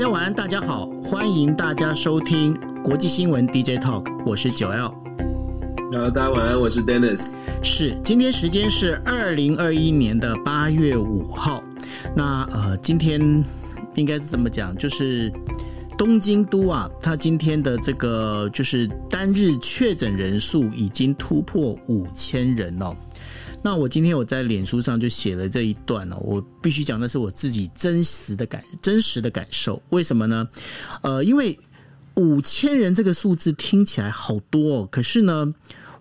大家晚安，大家好，欢迎大家收听国际新闻 DJ Talk，我是九 L。Hello，大家晚安，我是 Dennis。是，今天时间是二零二一年的八月五号。那呃，今天应该是怎么讲？就是东京都啊，它今天的这个就是单日确诊人数已经突破五千人哦。那我今天我在脸书上就写了这一段哦，我必须讲的是我自己真实的感真实的感受。为什么呢？呃，因为五千人这个数字听起来好多哦，可是呢，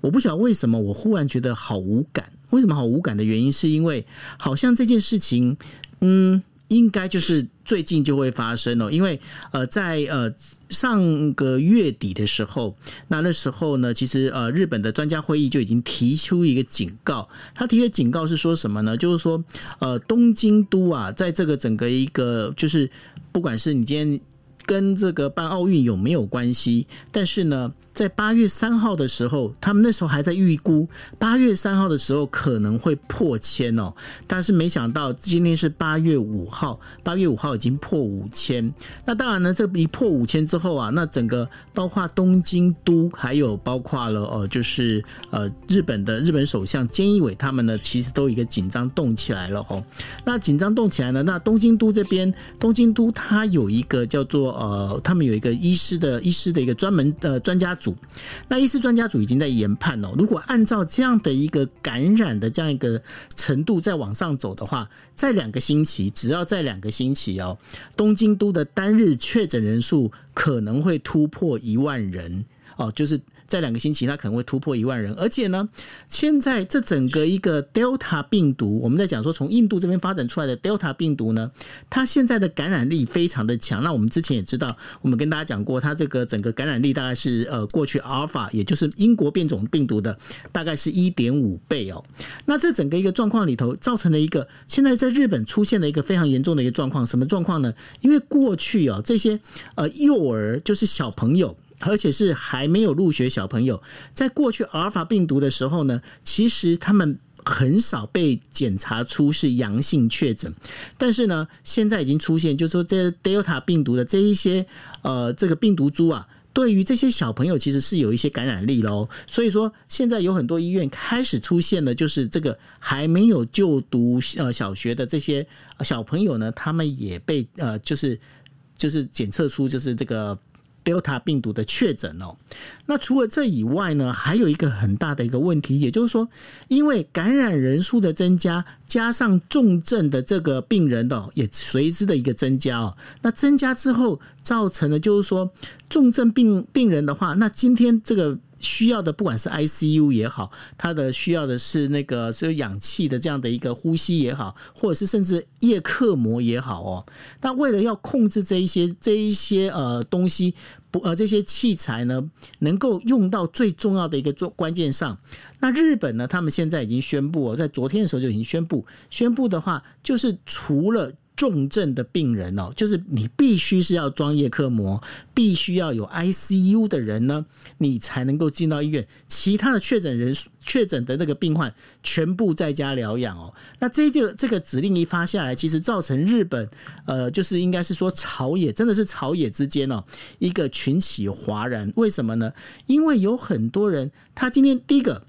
我不晓得为什么我忽然觉得好无感。为什么好无感的原因，是因为好像这件事情，嗯。应该就是最近就会发生哦，因为呃，在呃上个月底的时候，那那时候呢，其实呃日本的专家会议就已经提出一个警告，他提的警告是说什么呢？就是说呃东京都啊，在这个整个一个就是不管是你今天跟这个办奥运有没有关系，但是呢。在八月三号的时候，他们那时候还在预估八月三号的时候可能会破千哦，但是没想到今天是八月五号，八月五号已经破五千。那当然呢，这一破五千之后啊，那整个包括东京都，还有包括了呃，就是呃日本的日本首相菅义伟他们呢，其实都一个紧张动起来了哦。那紧张动起来呢，那东京都这边，东京都它有一个叫做呃，他们有一个医师的医师的一个专门的专家组。那医师专家组已经在研判哦，如果按照这样的一个感染的这样一个程度再往上走的话，在两个星期，只要在两个星期哦，东京都的单日确诊人数可能会突破一万人哦，就是。在两个星期，它可能会突破一万人，而且呢，现在这整个一个 Delta 病毒，我们在讲说从印度这边发展出来的 Delta 病毒呢，它现在的感染力非常的强。那我们之前也知道，我们跟大家讲过，它这个整个感染力大概是呃过去 Alpha，也就是英国变种病毒的大概是一点五倍哦。那这整个一个状况里头，造成了一个现在在日本出现了一个非常严重的一个状况，什么状况呢？因为过去哦这些呃幼儿就是小朋友。而且是还没有入学小朋友，在过去阿尔法病毒的时候呢，其实他们很少被检查出是阳性确诊。但是呢，现在已经出现，就是说这 Delta 病毒的这一些呃这个病毒株啊，对于这些小朋友其实是有一些感染力喽。所以说，现在有很多医院开始出现了，就是这个还没有就读呃小学的这些小朋友呢，他们也被呃就是就是检测出就是这个。Delta 病毒的确诊哦，那除了这以外呢，还有一个很大的一个问题，也就是说，因为感染人数的增加，加上重症的这个病人的也随之的一个增加哦，那增加之后造成的就是说重症病病人的话，那今天这个。需要的不管是 ICU 也好，它的需要的是那个所有氧气的这样的一个呼吸也好，或者是甚至叶克膜也好哦。那为了要控制这一些这一些呃东西不呃这些器材呢，能够用到最重要的一个关关键上，那日本呢，他们现在已经宣布哦，在昨天的时候就已经宣布，宣布的话就是除了。重症的病人哦，就是你必须是要装叶克膜，必须要有 ICU 的人呢，你才能够进到医院。其他的确诊人、确诊的那个病患全部在家疗养哦。那这个这个指令一发下来，其实造成日本呃，就是应该是说朝野真的是朝野之间哦，一个群起哗然。为什么呢？因为有很多人，他今天第一个。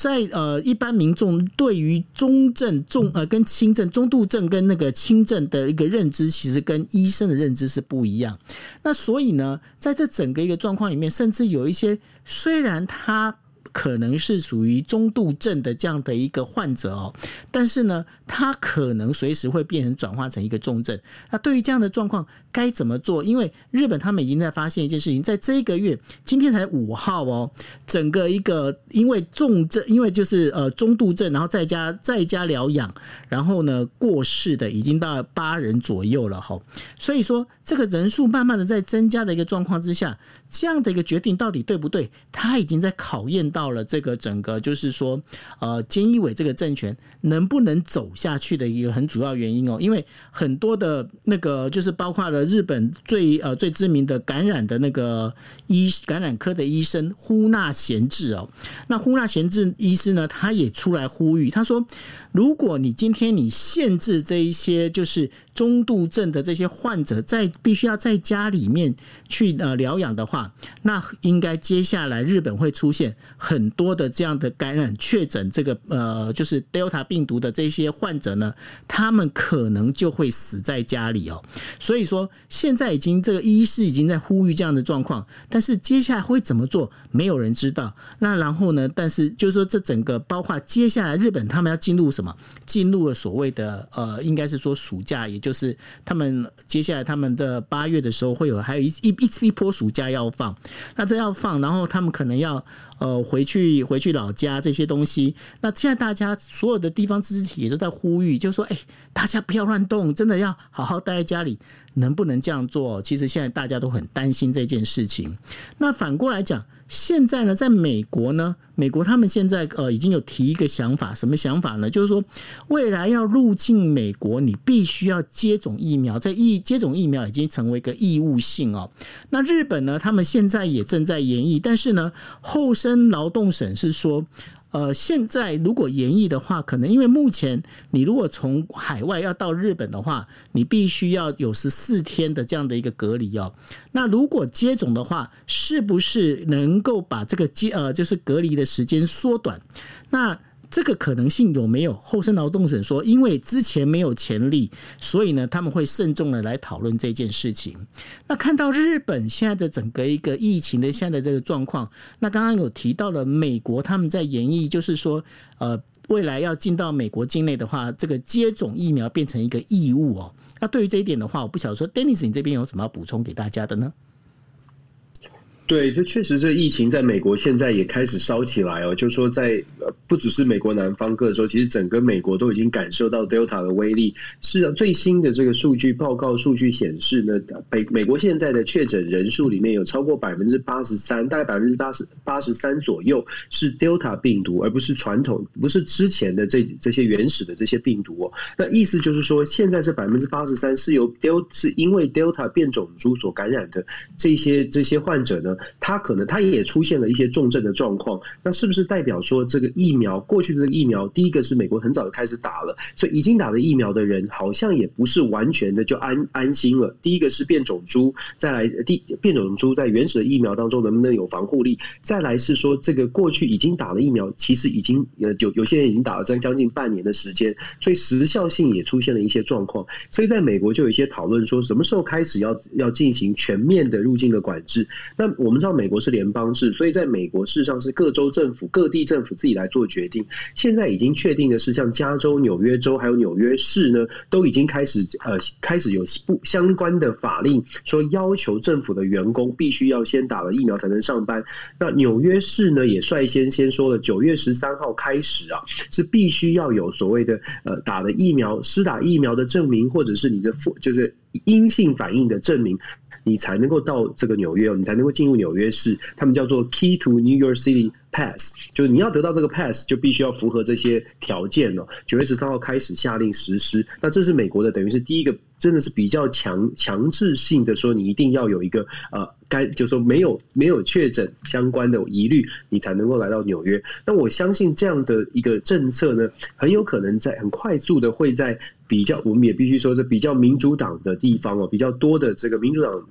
在呃，一般民众对于中症、重呃跟轻症、中度症跟那个轻症的一个认知，其实跟医生的认知是不一样。那所以呢，在这整个一个状况里面，甚至有一些虽然他。可能是属于中度症的这样的一个患者哦，但是呢，他可能随时会变成转化成一个重症。那对于这样的状况该怎么做？因为日本他们已经在发现一件事情，在这一个月，今天才五号哦，整个一个因为重症，因为就是呃中度症，然后在家在家疗养，然后呢过世的已经到八人左右了哈。所以说，这个人数慢慢的在增加的一个状况之下，这样的一个决定到底对不对？他已经在考验。到了这个整个就是说，呃，菅义伟这个政权能不能走下去的一个很主要原因哦。因为很多的那个就是包括了日本最呃最知名的感染的那个医感染科的医生呼纳贤治哦，那呼纳贤治医师呢，他也出来呼吁，他说，如果你今天你限制这一些就是。中度症的这些患者在必须要在家里面去呃疗养的话，那应该接下来日本会出现很多的这样的感染确诊这个呃就是 Delta 病毒的这些患者呢，他们可能就会死在家里哦。所以说现在已经这个医师已经在呼吁这样的状况，但是接下来会怎么做，没有人知道。那然后呢，但是就是说这整个包括接下来日本他们要进入什么，进入了所谓的呃应该是说暑假也。就是他们接下来他们的八月的时候会有还有一一一一波暑假要放，那这要放，然后他们可能要呃回去回去老家这些东西。那现在大家所有的地方自治体也都在呼吁，就说哎，大家不要乱动，真的要好好待在家里，能不能这样做？其实现在大家都很担心这件事情。那反过来讲。现在呢，在美国呢，美国他们现在呃已经有提一个想法，什么想法呢？就是说，未来要入境美国，你必须要接种疫苗，在疫接种疫苗已经成为一个义务性哦。那日本呢，他们现在也正在研议，但是呢，厚生劳动省是说。呃，现在如果延役的话，可能因为目前你如果从海外要到日本的话，你必须要有十四天的这样的一个隔离哦。那如果接种的话，是不是能够把这个接呃就是隔离的时间缩短？那这个可能性有没有？厚生劳动省说，因为之前没有潜力，所以呢，他们会慎重的来讨论这件事情。那看到日本现在的整个一个疫情的现在的这个状况，那刚刚有提到了美国他们在研议，就是说，呃，未来要进到美国境内的话，这个接种疫苗变成一个义务哦。那对于这一点的话，我不晓得说，Dennis，你这边有什么要补充给大家的呢？对，这确实，这疫情在美国现在也开始烧起来哦。就是说，在，不只是美国南方各州，其实整个美国都已经感受到 Delta 的威力。是啊最新的这个数据报告，数据显示呢，美美国现在的确诊人数里面有超过百分之八十三，大概百分之八十八十三左右是 Delta 病毒，而不是传统，不是之前的这这些原始的这些病毒哦。那意思就是说，现在这百分之八十三是由 Delta 是因为 Delta 变种株所感染的这些这些患者呢？他可能他也出现了一些重症的状况，那是不是代表说这个疫苗过去的这个疫苗，第一个是美国很早就开始打了，所以已经打了疫苗的人好像也不是完全的就安安心了。第一个是变种株，再来第变种株在原始的疫苗当中能不能有防护力？再来是说这个过去已经打了疫苗，其实已经呃有有些人已经打了将将近半年的时间，所以时效性也出现了一些状况。所以在美国就有一些讨论说，什么时候开始要要进行全面的入境的管制？那我我们知道美。国是联邦制，所以在美国事实上是各州政府、各地政府自己来做决定。现在已经确定的是，像加州、纽约州还有纽约市呢，都已经开始呃开始有不相关的法令，说要求政府的员工必须要先打了疫苗才能上班。那纽约市呢，也率先先说了，九月十三号开始啊，是必须要有所谓的呃打了疫苗、施打疫苗的证明，或者是你的负就是阴性反应的证明。你才能够到这个纽约，你才能够进入纽约市。他们叫做 Key to New York City Pass，就是你要得到这个 pass，就必须要符合这些条件了。九月十三号开始下令实施，那这是美国的，等于是第一个，真的是比较强强制性的说，你一定要有一个呃，该就是说没有没有确诊相关的疑虑，你才能够来到纽约。那我相信这样的一个政策呢，很有可能在很快速的会在。比较，我们也必须说，是比较民主党的地方哦，比较多的这个民主党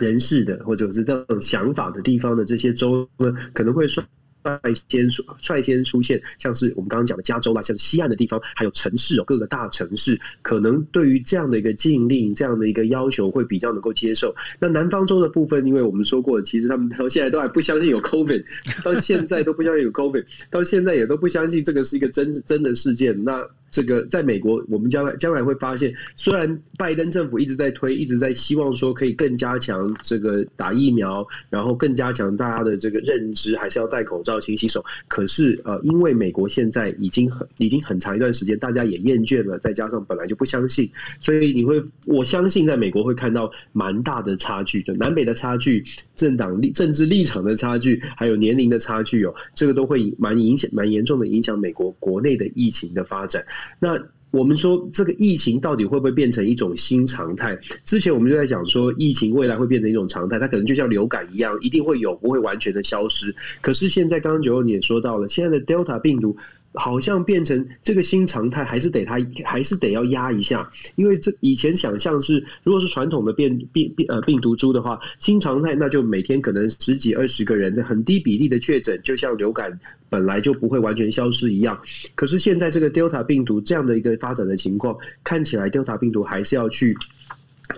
人士的，或者是这种想法的地方的这些州呢，可能会说率先率先出现，像是我们刚刚讲的加州啦，像西岸的地方，还有城市哦，各个大城市，可能对于这样的一个禁令、这样的一个要求，会比较能够接受。那南方州的部分，因为我们说过，其实他们到现在都还不相信有 COVID，到现在都不相信有 COVID，到现在也都不相信这个是一个真真的事件。那这个在美国，我们将来将来会发现，虽然拜登政府一直在推，一直在希望说可以更加强这个打疫苗，然后更加强大家的这个认知，还是要戴口罩、要勤洗手。可是呃，因为美国现在已经很已经很长一段时间，大家也厌倦了，再加上本来就不相信，所以你会我相信在美国会看到蛮大的差距，就南北的差距、政党立政治立场的差距，还有年龄的差距哦，这个都会蛮影响、蛮严重的影响美国国内的疫情的发展。那我们说这个疫情到底会不会变成一种新常态？之前我们就在讲说，疫情未来会变成一种常态，它可能就像流感一样，一定会有，不会完全的消失。可是现在刚刚九欧你也说到了，现在的 Delta 病毒。好像变成这个新常态，还是得它还是得要压一下，因为这以前想象是，如果是传统的变病病呃病毒株的话，新常态那就每天可能十几二十个人的很低比例的确诊，就像流感本来就不会完全消失一样。可是现在这个 Delta 病毒这样的一个发展的情况，看起来 Delta 病毒还是要去。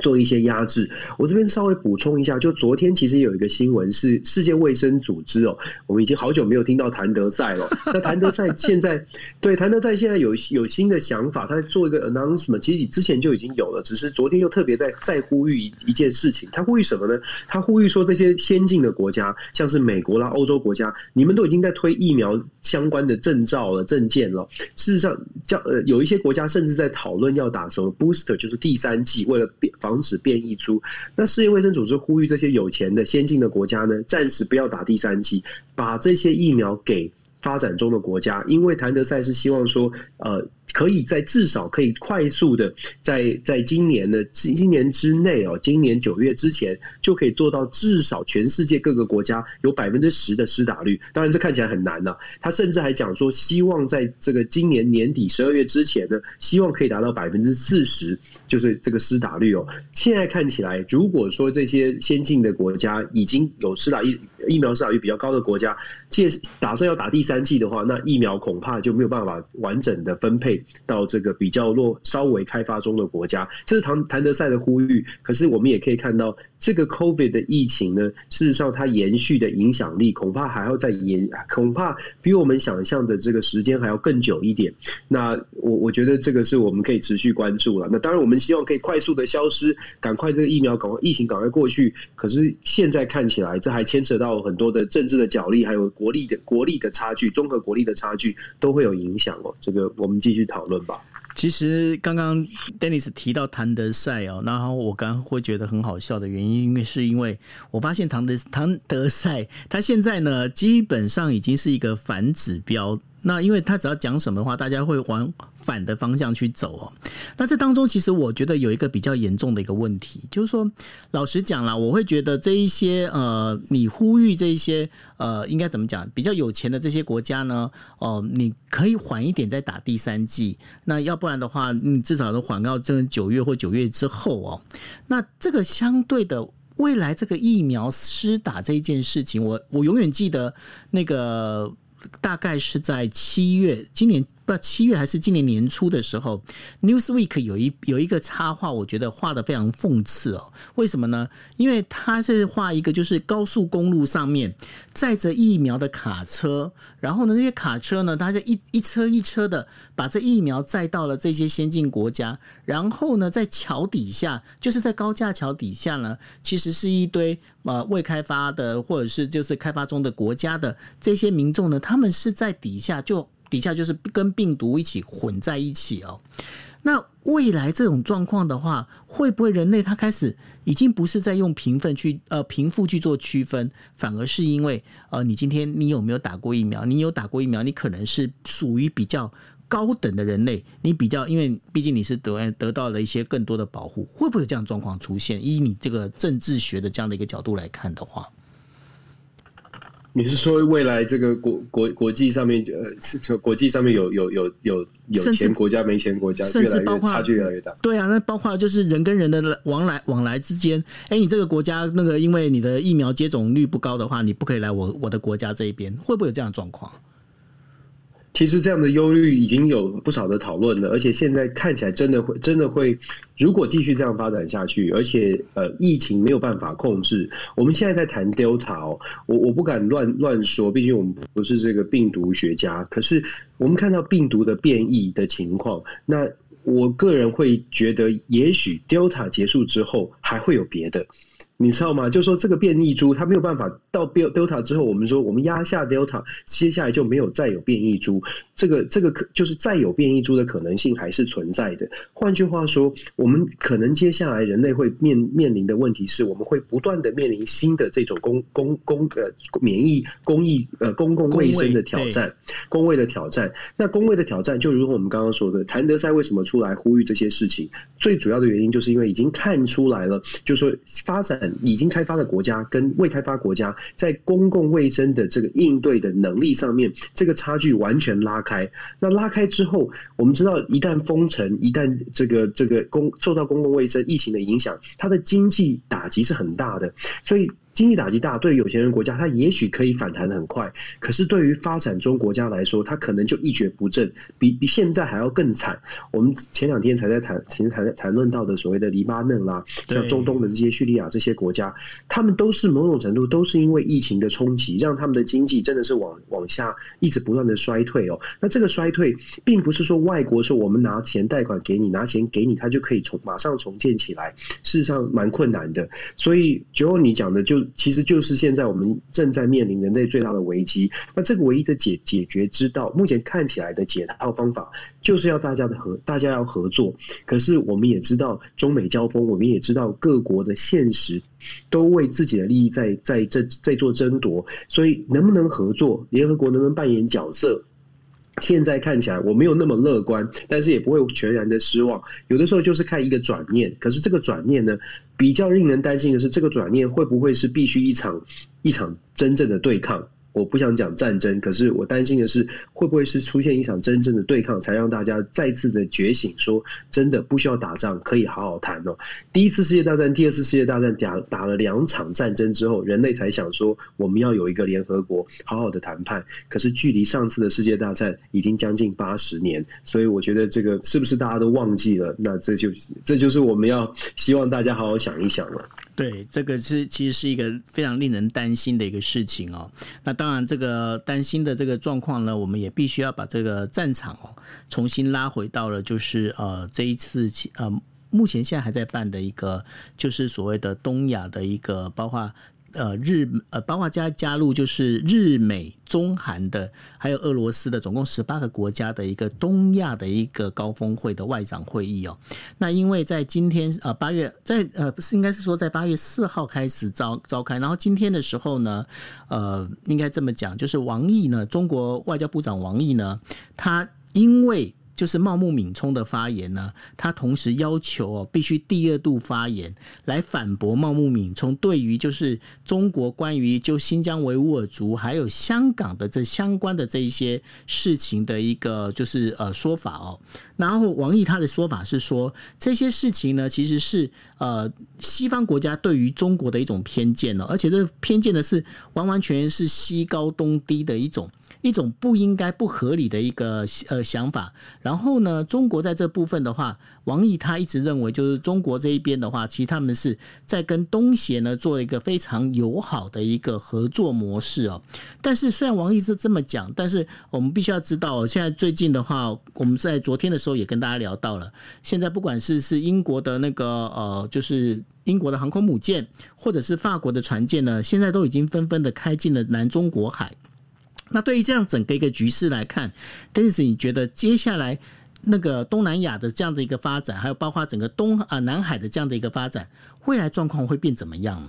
做一些压制，我这边稍微补充一下，就昨天其实有一个新闻是世界卫生组织哦，我们已经好久没有听到谭德赛了。那谭德赛现在对谭德赛现在有有新的想法，他在做一个 announcement，其实你之前就已经有了，只是昨天又特别在再呼吁一一件事情。他呼吁什么呢？他呼吁说这些先进的国家，像是美国啦、欧洲国家，你们都已经在推疫苗相关的证照了、证件了。事实上，叫呃有一些国家甚至在讨论要打什么 booster，就是第三剂，为了变。防止变异株，那世界卫生组织呼吁这些有钱的先进的国家呢，暂时不要打第三剂，把这些疫苗给发展中的国家，因为谭德赛是希望说，呃。可以在至少可以快速的在在今年的今年之内哦，今年九月之前就可以做到至少全世界各个国家有百分之十的施打率。当然这看起来很难了。他甚至还讲说，希望在这个今年年底十二月之前呢，希望可以达到百分之四十，就是这个施打率哦。现在看起来，如果说这些先进的国家已经有施打疫疫苗施打率比较高的国家，借打算要打第三剂的话，那疫苗恐怕就没有办法完整的分配。到这个比较弱、稍微开发中的国家，这是唐谭德赛的呼吁。可是我们也可以看到，这个 COVID 的疫情呢，事实上它延续的影响力恐怕还要再延，恐怕比我们想象的这个时间还要更久一点。那我我觉得这个是我们可以持续关注了。那当然，我们希望可以快速的消失，赶快这个疫苗赶快疫情赶快过去。可是现在看起来，这还牵扯到很多的政治的角力，还有国力的国力的差距，综合国力的差距都会有影响哦。这个我们继续讨论吧。其实刚刚 Dennis 提到谭德赛哦，然后我刚刚会觉得很好笑的原因，因为是因为我发现谭德谭德赛他现在呢，基本上已经是一个反指标。那因为他只要讲什么的话，大家会往反的方向去走哦。那这当中，其实我觉得有一个比较严重的一个问题，就是说，老实讲啦，我会觉得这一些呃，你呼吁这一些呃，应该怎么讲？比较有钱的这些国家呢，哦、你可以缓一点再打第三剂。那要不然的话，你至少都缓到这九月或九月之后哦。那这个相对的未来这个疫苗施打这一件事情，我我永远记得那个。大概是在七月，今年。不知道七月还是今年年初的时候，Newsweek 有一有一个插画，我觉得画的非常讽刺哦。为什么呢？因为他是画一个就是高速公路上面载着疫苗的卡车，然后呢，这些卡车呢，它就一一车一车的把这疫苗载到了这些先进国家，然后呢，在桥底下，就是在高架桥底下呢，其实是一堆呃未开发的或者是就是开发中的国家的这些民众呢，他们是在底下就。底下就是跟病毒一起混在一起哦。那未来这种状况的话，会不会人类他开始已经不是在用贫富去呃贫富去做区分，反而是因为呃你今天你有没有打过疫苗？你有打过疫苗，你可能是属于比较高等的人类，你比较因为毕竟你是得得到了一些更多的保护，会不会有这样状况出现？以你这个政治学的这样的一个角度来看的话。你是说未来这个国国国际上面呃，国际上面有有有有有钱国家没钱国家，甚至包括差距越来越大。对啊，那包括就是人跟人的往来往来之间，哎，你这个国家那个因为你的疫苗接种率不高的话，你不可以来我我的国家这一边，会不会有这样的状况？其实这样的忧虑已经有不少的讨论了，而且现在看起来真的会真的会，如果继续这样发展下去，而且呃疫情没有办法控制，我们现在在谈 Delta 哦，我我不敢乱乱说，毕竟我们不是这个病毒学家。可是我们看到病毒的变异的情况，那我个人会觉得，也许 Delta 结束之后还会有别的。你知道吗？就说这个变异株，它没有办法到 Delta 之后，我们说我们压下 Delta，接下来就没有再有变异株。这个这个可就是再有变异株的可能性还是存在的。换句话说，我们可能接下来人类会面面临的问题是，我们会不断的面临新的这种公公公呃免疫公益呃公共卫生的挑战，公卫的挑战。那公卫的挑战，就如我们刚刚说的，谭德塞为什么出来呼吁这些事情？最主要的原因就是因为已经看出来了，就是说发展。已经开发的国家跟未开发国家在公共卫生的这个应对的能力上面，这个差距完全拉开。那拉开之后，我们知道一旦封城，一旦这个这个公受到公共卫生疫情的影响，它的经济打击是很大的，所以。经济打击大，对于有钱人国家，它也许可以反弹的很快。可是对于发展中国家来说，它可能就一蹶不振，比比现在还要更惨。我们前两天才在谈，其实谈谈论到的所谓的黎巴嫩啦，像中东的这些叙利亚这些国家，他们都是某种程度都是因为疫情的冲击，让他们的经济真的是往往下一直不断的衰退哦。那这个衰退，并不是说外国说我们拿钱贷款给你，拿钱给你，它就可以重马上重建起来，事实上蛮困难的。所以，就你讲的就。其实就是现在我们正在面临人类最大的危机。那这个唯一的解解决之道，目前看起来的解套方法，就是要大家的合，大家要合作。可是我们也知道中美交锋，我们也知道各国的现实，都为自己的利益在在在在做争夺。所以能不能合作，联合国能不能扮演角色？现在看起来我没有那么乐观，但是也不会全然的失望。有的时候就是看一个转念，可是这个转念呢，比较令人担心的是，这个转念会不会是必须一场一场真正的对抗？我不想讲战争，可是我担心的是，会不会是出现一场真正的对抗，才让大家再次的觉醒，说真的不需要打仗，可以好好谈哦。第一次世界大战、第二次世界大战打打了两场战争之后，人类才想说我们要有一个联合国，好好的谈判。可是距离上次的世界大战已经将近八十年，所以我觉得这个是不是大家都忘记了？那这就这就是我们要希望大家好好想一想了。对，这个是其实是一个非常令人担心的一个事情哦。那当然，这个担心的这个状况呢，我们也必须要把这个战场哦重新拉回到了，就是呃这一次呃目前现在还在办的一个，就是所谓的东亚的一个，包括。呃，日呃，包括加加入就是日美中韩的，还有俄罗斯的，总共十八个国家的一个东亚的一个高峰会的外长会议哦。那因为在今天呃八月在呃不是应该是说在八月四号开始召召开，然后今天的时候呢，呃，应该这么讲，就是王毅呢，中国外交部长王毅呢，他因为。就是茂木敏充的发言呢，他同时要求哦，必须第二度发言来反驳茂木敏充对于就是中国关于就新疆维吾尔族还有香港的这相关的这一些事情的一个就是呃说法哦。然后王毅他的说法是说，这些事情呢其实是呃西方国家对于中国的一种偏见哦，而且这偏见呢是完完全全是西高东低的一种。一种不应该、不合理的一个呃想法。然后呢，中国在这部分的话，王毅他一直认为，就是中国这一边的话，其实他们是在跟东协呢做一个非常友好的一个合作模式哦。但是虽然王毅是这么讲，但是我们必须要知道，现在最近的话，我们在昨天的时候也跟大家聊到了，现在不管是是英国的那个呃，就是英国的航空母舰，或者是法国的船舰呢，现在都已经纷纷的开进了南中国海。那对于这样整个一个局势来看邓律师你觉得接下来那个东南亚的这样的一个发展，还有包括整个东啊南海的这样的一个发展，未来状况会变怎么样呢？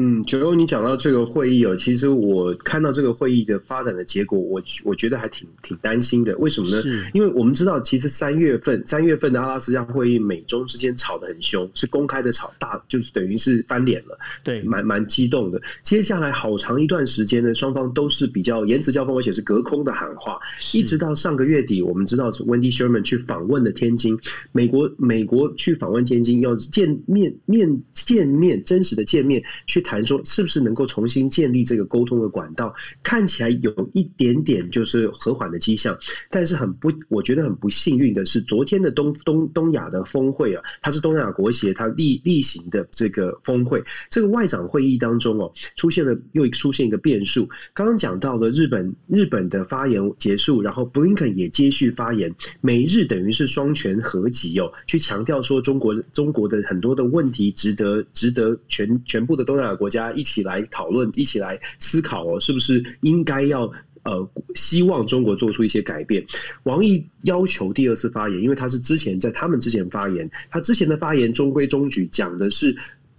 嗯，九欧，你讲到这个会议哦，其实我看到这个会议的发展的结果，我我觉得还挺挺担心的。为什么呢？因为我们知道，其实三月份三月份的阿拉斯加会议，美中之间吵得很凶，是公开的吵，大就是等于是翻脸了，对，蛮蛮激动的。接下来好长一段时间呢，双方都是比较言辞交锋，而且是隔空的喊话，一直到上个月底，我们知道 Wendy Sherman 去访问了天津，美国美国去访问天津，要见面面见面真实的见面去。谈说是不是能够重新建立这个沟通的管道，看起来有一点点就是和缓的迹象，但是很不，我觉得很不幸运的是，昨天的东东东亚的峰会啊，它是东亚国协它例例行的这个峰会，这个外长会议当中哦，出现了又出现一个变数，刚刚讲到了日本日本的发言结束，然后布林肯也接续发言，美日等于是双拳合击哦，去强调说中国中国的很多的问题值得值得全全部的东亚国家一起来讨论，一起来思考哦，是不是应该要呃希望中国做出一些改变？王毅要求第二次发言，因为他是之前在他们之前发言，他之前的发言中规中矩，讲的是。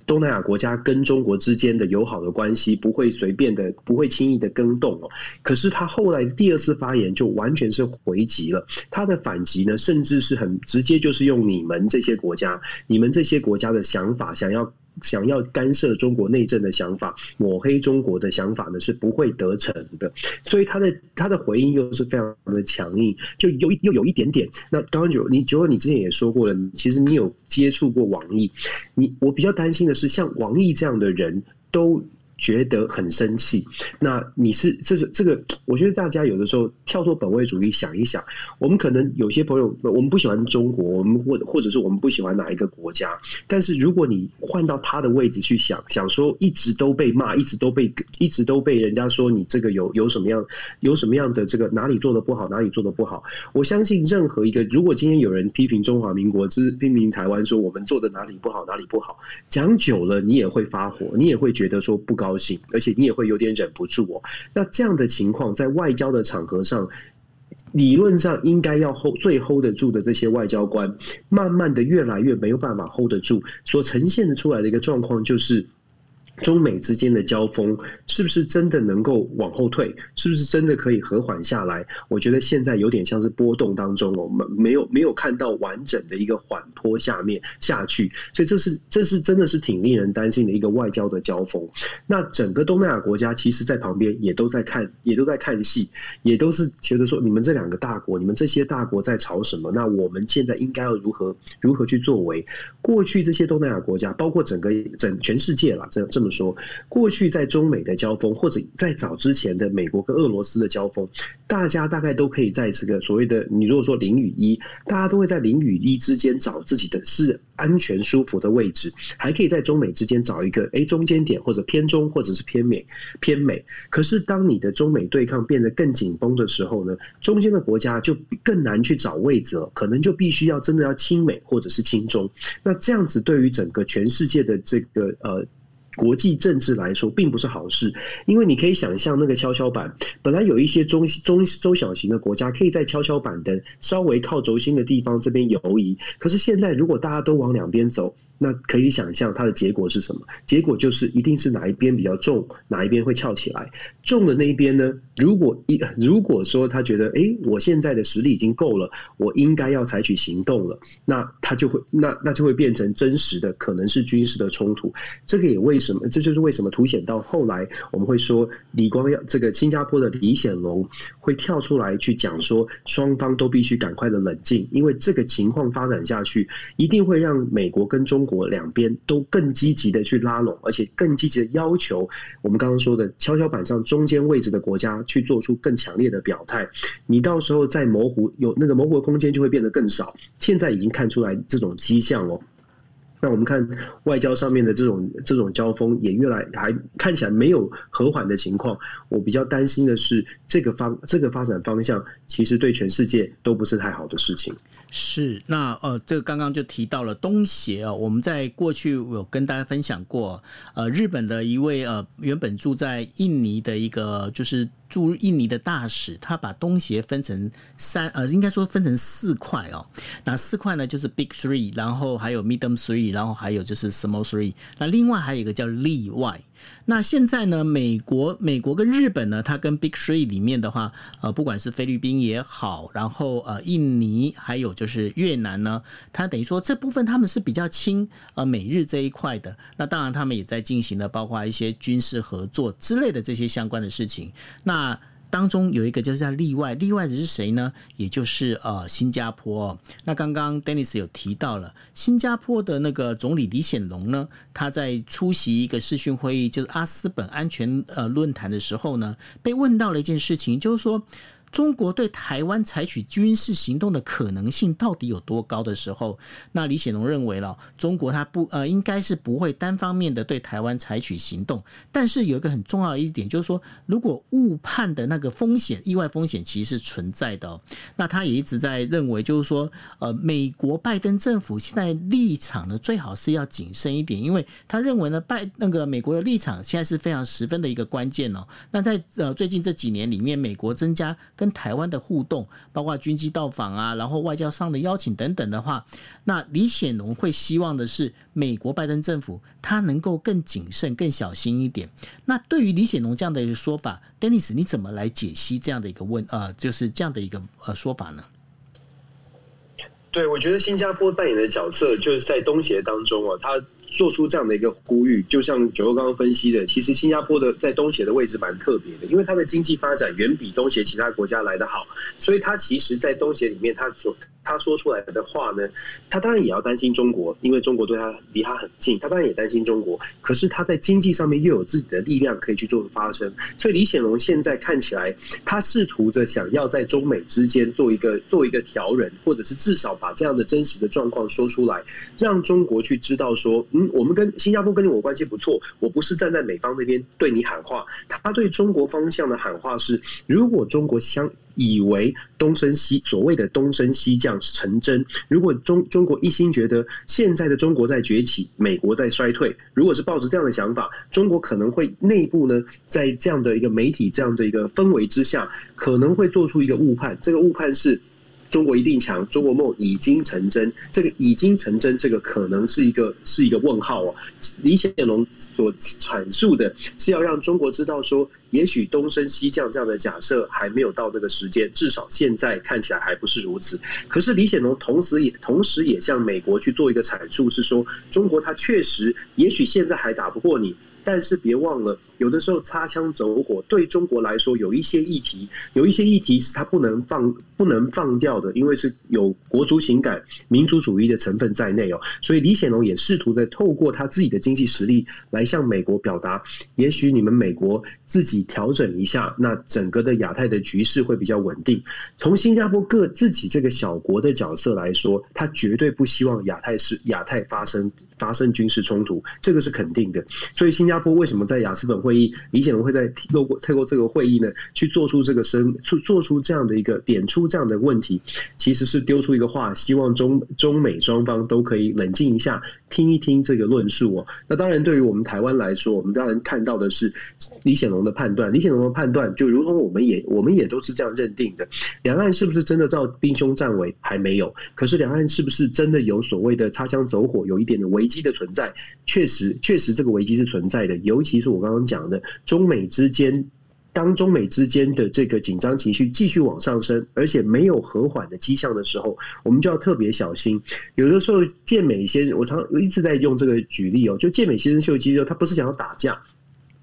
东南亚国家跟中国之间的友好的关系不会随便的，不会轻易的更动哦。可是他后来第二次发言就完全是回击了，他的反击呢，甚至是很直接，就是用你们这些国家，你们这些国家的想法想要。想要干涉中国内政的想法，抹黑中国的想法呢，是不会得逞的。所以他的他的回应又是非常的强硬，就有又有一点点。那刚刚九你就你之前也说过了，其实你有接触过网易，你我比较担心的是，像网易这样的人都。觉得很生气，那你是这是这个？我觉得大家有的时候跳脱本位主义想一想，我们可能有些朋友，我们不喜欢中国，我们或或者是我们不喜欢哪一个国家，但是如果你换到他的位置去想，想说一直都被骂，一直都被一直都被人家说你这个有有什么样有什么样的这个哪里做的不好，哪里做的不好，我相信任何一个，如果今天有人批评中华民国，之批评台湾，说我们做的哪里不好，哪里不好，讲久了你也会发火，你也会觉得说不高。高兴，而且你也会有点忍不住哦。那这样的情况，在外交的场合上，理论上应该要 hold 最 hold 得住的这些外交官，慢慢的越来越没有办法 hold 得住，所呈现出来的一个状况就是。中美之间的交锋是不是真的能够往后退？是不是真的可以和缓下来？我觉得现在有点像是波动当中，我们没有没有看到完整的一个缓坡下面下去，所以这是这是真的是挺令人担心的一个外交的交锋。那整个东南亚国家其实，在旁边也都在看，也都在看戏，也都是觉得说，你们这两个大国，你们这些大国在吵什么？那我们现在应该要如何如何去作为？过去这些东南亚国家，包括整个整全世界了，这这么。说过去在中美的交锋，或者在早之前的美国跟俄罗斯的交锋，大家大概都可以在这个所谓的你如果说零与一，大家都会在零与一之间找自己的是安全舒服的位置，还可以在中美之间找一个诶中间点，或者偏中，或者是偏美偏美。可是当你的中美对抗变得更紧绷的时候呢，中间的国家就更难去找位置了，可能就必须要真的要亲美或者是亲中。那这样子对于整个全世界的这个呃。国际政治来说，并不是好事，因为你可以想象那个跷跷板，本来有一些中中中小型的国家可以在跷跷板的稍微靠轴心的地方这边游移，可是现在如果大家都往两边走。那可以想象它的结果是什么？结果就是一定是哪一边比较重，哪一边会翘起来。重的那一边呢？如果一如果说他觉得，哎、我现在的实力已经够了，我应该要采取行动了，那他就会那那就会变成真实的，可能是军事的冲突。这个也为什么？这就是为什么凸显到后来我们会说李光耀这个新加坡的李显龙会跳出来去讲说，双方都必须赶快的冷静，因为这个情况发展下去，一定会让美国跟中国两边都更积极的去拉拢，而且更积极的要求我们刚刚说的跷跷板上中间位置的国家去做出更强烈的表态。你到时候再模糊，有那个模糊的空间就会变得更少。现在已经看出来这种迹象哦。那我们看外交上面的这种这种交锋也越来还看起来没有和缓的情况。我比较担心的是这个方这个发展方向，其实对全世界都不是太好的事情。是，那呃，这个刚刚就提到了东协啊，我们在过去有跟大家分享过，呃，日本的一位呃原本住在印尼的一个就是驻印尼的大使，他把东协分成三呃，应该说分成四块哦，那四块呢就是 Big Three，然后还有 Medium Three，然后还有就是 Small Three，那另外还有一个叫例外。那现在呢，美国、美国跟日本呢，它跟 Big Three 里面的话，呃，不管是菲律宾也好，然后呃，印尼还有就是越南呢，它等于说这部分他们是比较亲呃美日这一块的。那当然，他们也在进行了包括一些军事合作之类的这些相关的事情。那当中有一个就是叫例外，例外的是谁呢？也就是呃新加坡。那刚刚 Dennis 有提到了新加坡的那个总理李显龙呢，他在出席一个视讯会议，就是阿斯本安全呃论坛的时候呢，被问到了一件事情，就是说。中国对台湾采取军事行动的可能性到底有多高的时候，那李显龙认为了中国他不呃应该是不会单方面的对台湾采取行动，但是有一个很重要的一点就是说，如果误判的那个风险、意外风险其实是存在的哦。那他也一直在认为，就是说，呃，美国拜登政府现在立场呢，最好是要谨慎一点，因为他认为呢，拜那个美国的立场现在是非常十分的一个关键哦。那在呃最近这几年里面，美国增加跟台湾的互动，包括军机到访啊，然后外交上的邀请等等的话，那李显龙会希望的是美国拜登政府他能够更谨慎、更小心一点。那对于李显龙这样的一个说法，Dennis，你怎么来解析这样的一个问呃，就是这样的一个呃说法呢？对，我觉得新加坡扮演的角色就是在东协当中啊，他。做出这样的一个呼吁，就像九欧刚刚分析的，其实新加坡的在东协的位置蛮特别的，因为它的经济发展远比东协其他国家来得好，所以它其实，在东协里面，它所他说出来的话呢，他当然也要担心中国，因为中国对他离他很近，他当然也担心中国。可是他在经济上面又有自己的力量可以去做发声，所以李显龙现在看起来，他试图着想要在中美之间做一个做一个调人，或者是至少把这样的真实的状况说出来，让中国去知道说，嗯，我们跟新加坡跟我关系不错，我不是站在美方那边对你喊话，他对中国方向的喊话是，如果中国相。以为东升西所谓的东升西降成真。如果中中国一心觉得现在的中国在崛起，美国在衰退，如果是抱着这样的想法，中国可能会内部呢，在这样的一个媒体这样的一个氛围之下，可能会做出一个误判。这个误判是。中国一定强，中国梦已经成真。这个已经成真，这个可能是一个是一个问号哦。李显龙所阐述的是要让中国知道说，也许东升西降这样的假设还没有到那个时间，至少现在看起来还不是如此。可是李显龙同时也同时也向美国去做一个阐述，是说中国它确实也许现在还打不过你。但是别忘了，有的时候擦枪走火对中国来说，有一些议题，有一些议题是他不能放、不能放掉的，因为是有国族情感、民族主义的成分在内哦。所以李显龙也试图在透过他自己的经济实力来向美国表达，也许你们美国自己调整一下，那整个的亚太的局势会比较稳定。从新加坡各自己这个小国的角色来说，他绝对不希望亚太是亚太发生发生军事冲突，这个是肯定的。所以新加坡为什么在雅思本会议，李显龙会在透过透过这个会议呢，去做出这个声，做做出这样的一个点出这样的问题，其实是丢出一个话，希望中中美双方都可以冷静一下，听一听这个论述哦。那当然，对于我们台湾来说，我们当然看到的是李显龙的判断。李显龙的判断就如同我们也我们也都是这样认定的。两岸是不是真的到兵凶战危还没有？可是两岸是不是真的有所谓的擦枪走火，有一点的危机的存在？确实，确实这个危机是存在的。尤其是我刚刚讲的，中美之间，当中美之间的这个紧张情绪继续往上升，而且没有和缓的迹象的时候，我们就要特别小心。有的时候，健美先生，我常一直在用这个举例哦，就健美先生秀肌肉，他不是想要打架。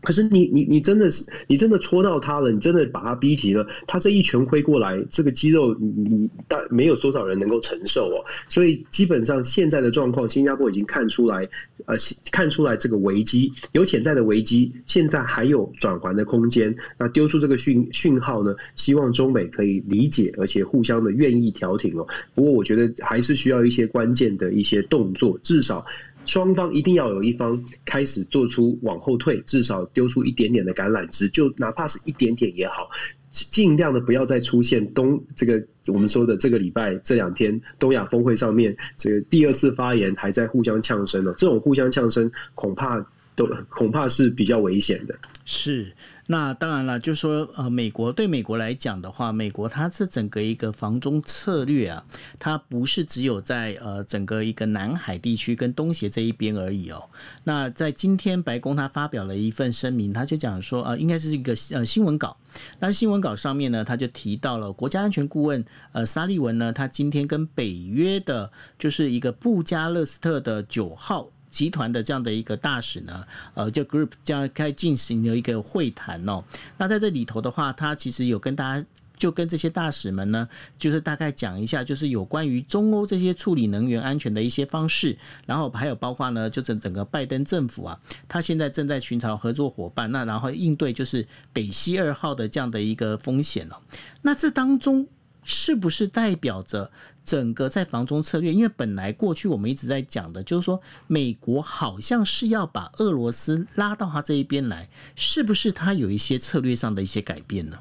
可是你你你真的是你真的戳到他了，你真的把他逼急了，他这一拳挥过来，这个肌肉你你但没有多少人能够承受哦。所以基本上现在的状况，新加坡已经看出来，呃，看出来这个危机有潜在的危机，现在还有转圜的空间。那丢出这个讯讯号呢，希望中美可以理解，而且互相的愿意调停哦。不过我觉得还是需要一些关键的一些动作，至少。双方一定要有一方开始做出往后退，至少丢出一点点的橄榄枝，就哪怕是一点点也好，尽量的不要再出现东这个我们说的这个礼拜这两天东亚峰会上面这个第二次发言还在互相呛声了，这种互相呛声恐怕都恐怕是比较危险的。是。那当然了，就说，呃，美国对美国来讲的话，美国它是整个一个防中策略啊，它不是只有在呃整个一个南海地区跟东协这一边而已哦。那在今天白宫它发表了一份声明，他就讲说，呃，应该是一个呃新闻稿。那新闻稿上面呢，他就提到了国家安全顾问呃沙利文呢，他今天跟北约的就是一个布加勒斯特的九号。集团的这样的一个大使呢，呃，就 group 将开进行了一个会谈哦。那在这里头的话，他其实有跟大家。就跟这些大使们呢，就是大概讲一下，就是有关于中欧这些处理能源安全的一些方式，然后还有包括呢，就是整个拜登政府啊，他现在正在寻找合作伙伴，那然后应对就是北溪二号的这样的一个风险哦。那这当中是不是代表着整个在防中策略？因为本来过去我们一直在讲的，就是说美国好像是要把俄罗斯拉到他这一边来，是不是他有一些策略上的一些改变呢？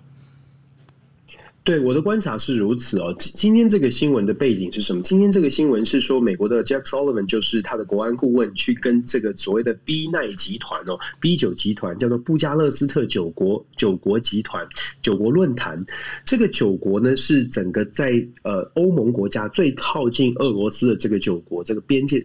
对，我的观察是如此哦。今天这个新闻的背景是什么？今天这个新闻是说，美国的 Jack Sullivan 就是他的国安顾问，去跟这个所谓的 B 奈集团哦，B 九集团叫做布加勒斯特九国九国集团九国论坛。这个九国呢，是整个在呃欧盟国家最靠近俄罗斯的这个九国，这个边界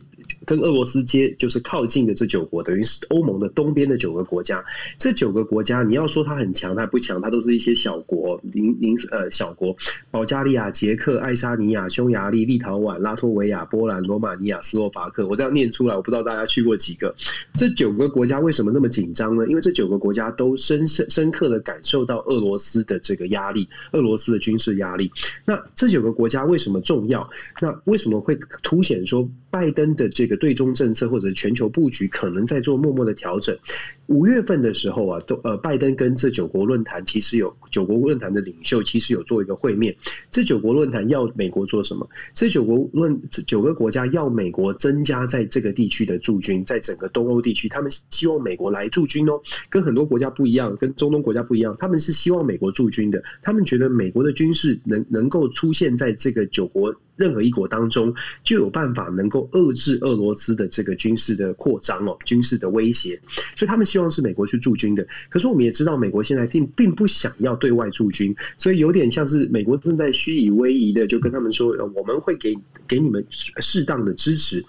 跟俄罗斯接就是靠近的这九国，等于是欧盟的东边的九个国家。这九个国家，你要说它很强，它不强，它都是一些小国，零零呃。小国：保加利亚、捷克、爱沙尼亚、匈牙利、立陶宛、拉脱维亚、波兰、罗马尼亚、斯洛伐克。我这样念出来，我不知道大家去过几个。这九个国家为什么那么紧张呢？因为这九个国家都深深深刻的感受到俄罗斯的这个压力，俄罗斯的军事压力。那这九个国家为什么重要？那为什么会凸显说拜登的这个对中政策或者全球布局可能在做默默的调整？五月份的时候啊，都呃，拜登跟这九国论坛其实有九国论坛的领袖其实有做一个会面。这九国论坛要美国做什么？这九国论九个国家要美国增加在这个地区的驻军，在整个东欧地区，他们希望美国来驻军哦。跟很多国家不一样，跟中东国家不一样，他们是希望美国驻军的。他们觉得美国的军事能能够出现在这个九国。任何一国当中就有办法能够遏制俄罗斯的这个军事的扩张哦，军事的威胁，所以他们希望是美国去驻军的。可是我们也知道，美国现在并并不想要对外驻军，所以有点像是美国正在虚以威仪的，就跟他们说，我们会给给你们适当的支持。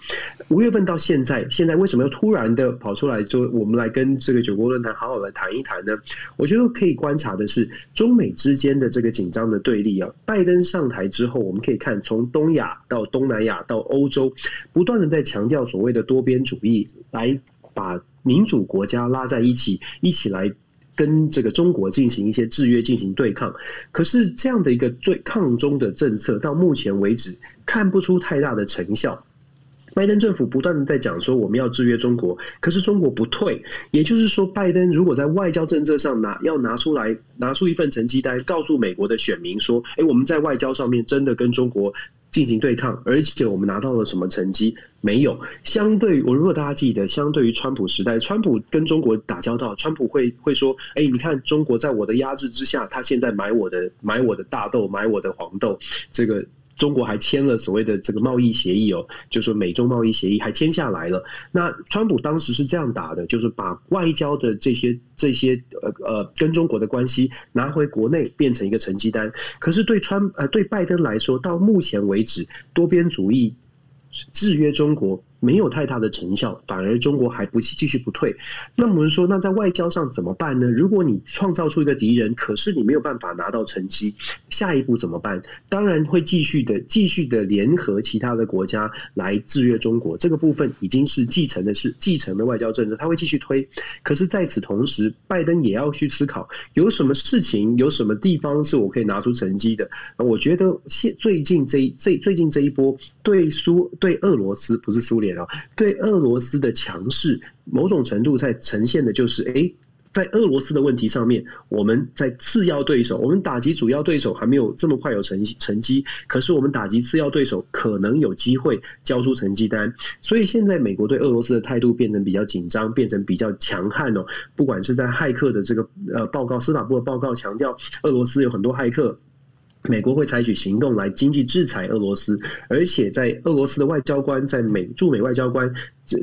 五月份到现在，现在为什么又突然的跑出来说，我们来跟这个九国论坛好好的谈一谈呢？我觉得可以观察的是，中美之间的这个紧张的对立啊。拜登上台之后，我们可以看从东。东亚到东南亚到欧洲，不断的在强调所谓的多边主义，来把民主国家拉在一起，一起来跟这个中国进行一些制约，进行对抗。可是这样的一个最抗中的政策，到目前为止看不出太大的成效。拜登政府不断的在讲说我们要制约中国，可是中国不退，也就是说，拜登如果在外交政策上拿要拿出来拿出一份成绩单，告诉美国的选民说，哎，我们在外交上面真的跟中国进行对抗，而且我们拿到了什么成绩？没有。相对我如果大家记得，相对于川普时代，川普跟中国打交道，川普会会说，哎，你看中国在我的压制之下，他现在买我的买我的大豆，买我的黄豆，这个。中国还签了所谓的这个贸易协议哦，就是说美中贸易协议还签下来了。那川普当时是这样打的，就是把外交的这些这些呃呃跟中国的关系拿回国内，变成一个成绩单。可是对川呃对拜登来说，到目前为止，多边主义制约中国。没有太大的成效，反而中国还不继续不退。那我们说，那在外交上怎么办呢？如果你创造出一个敌人，可是你没有办法拿到成绩，下一步怎么办？当然会继续的、继续的联合其他的国家来制约中国。这个部分已经是继承的是继承的外交政策，他会继续推。可是在此同时，拜登也要去思考，有什么事情、有什么地方是我可以拿出成绩的。我觉得现最近这一最最近这一波对苏对俄罗斯不是苏联。对俄罗斯的强势，某种程度在呈现的就是，诶，在俄罗斯的问题上面，我们在次要对手，我们打击主要对手还没有这么快有成成绩，可是我们打击次要对手可能有机会交出成绩单。所以现在美国对俄罗斯的态度变成比较紧张，变成比较强悍哦。不管是在骇客的这个呃报告，司法部的报告强调，俄罗斯有很多骇客。美国会采取行动来经济制裁俄罗斯，而且在俄罗斯的外交官，在美驻美外交官。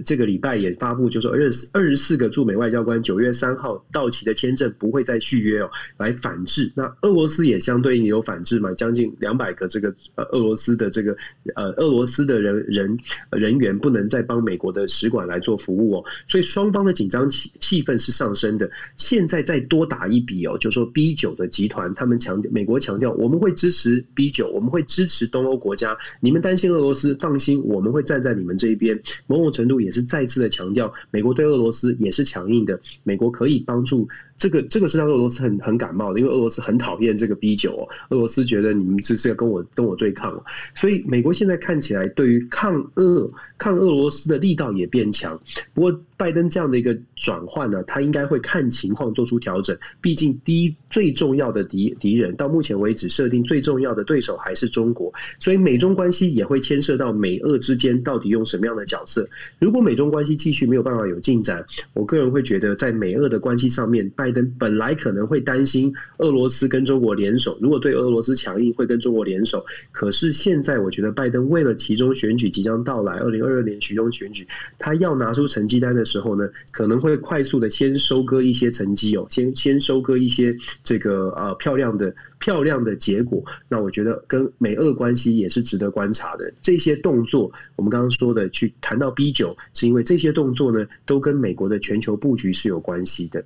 这个礼拜也发布，就是二十二十四个驻美外交官九月三号到期的签证不会再续约哦，来反制。那俄罗斯也相对应有反制嘛，将近两百个这个呃俄罗斯的这个呃俄罗斯的人人人员不能再帮美国的使馆来做服务哦，所以双方的紧张气气氛是上升的。现在再多打一笔哦，就说 B 九的集团，他们强调美国强调我们会支持 B 九，我们会支持东欧国家，你们担心俄罗斯，放心，我们会站在你们这一边，某种程度。也是再次的强调，美国对俄罗斯也是强硬的，美国可以帮助。这个这个是让俄罗斯很很感冒的，因为俄罗斯很讨厌这个 B 九哦，俄罗斯觉得你们这是要跟我跟我对抗，所以美国现在看起来对于抗俄抗俄罗斯的力道也变强。不过拜登这样的一个转换呢，他应该会看情况做出调整。毕竟第一最重要的敌敌人到目前为止设定最重要的对手还是中国，所以美中关系也会牵涉到美俄之间到底用什么样的角色。如果美中关系继续没有办法有进展，我个人会觉得在美俄的关系上面，拜拜登本来可能会担心俄罗斯跟中国联手，如果对俄罗斯强硬，会跟中国联手。可是现在，我觉得拜登为了其中选举即将到来，二零二二年其中选举，他要拿出成绩单的时候呢，可能会快速的先收割一些成绩哦，先先收割一些这个呃漂亮的漂亮的结果。那我觉得跟美俄关系也是值得观察的。这些动作，我们刚刚说的去谈到 B 九，是因为这些动作呢，都跟美国的全球布局是有关系的。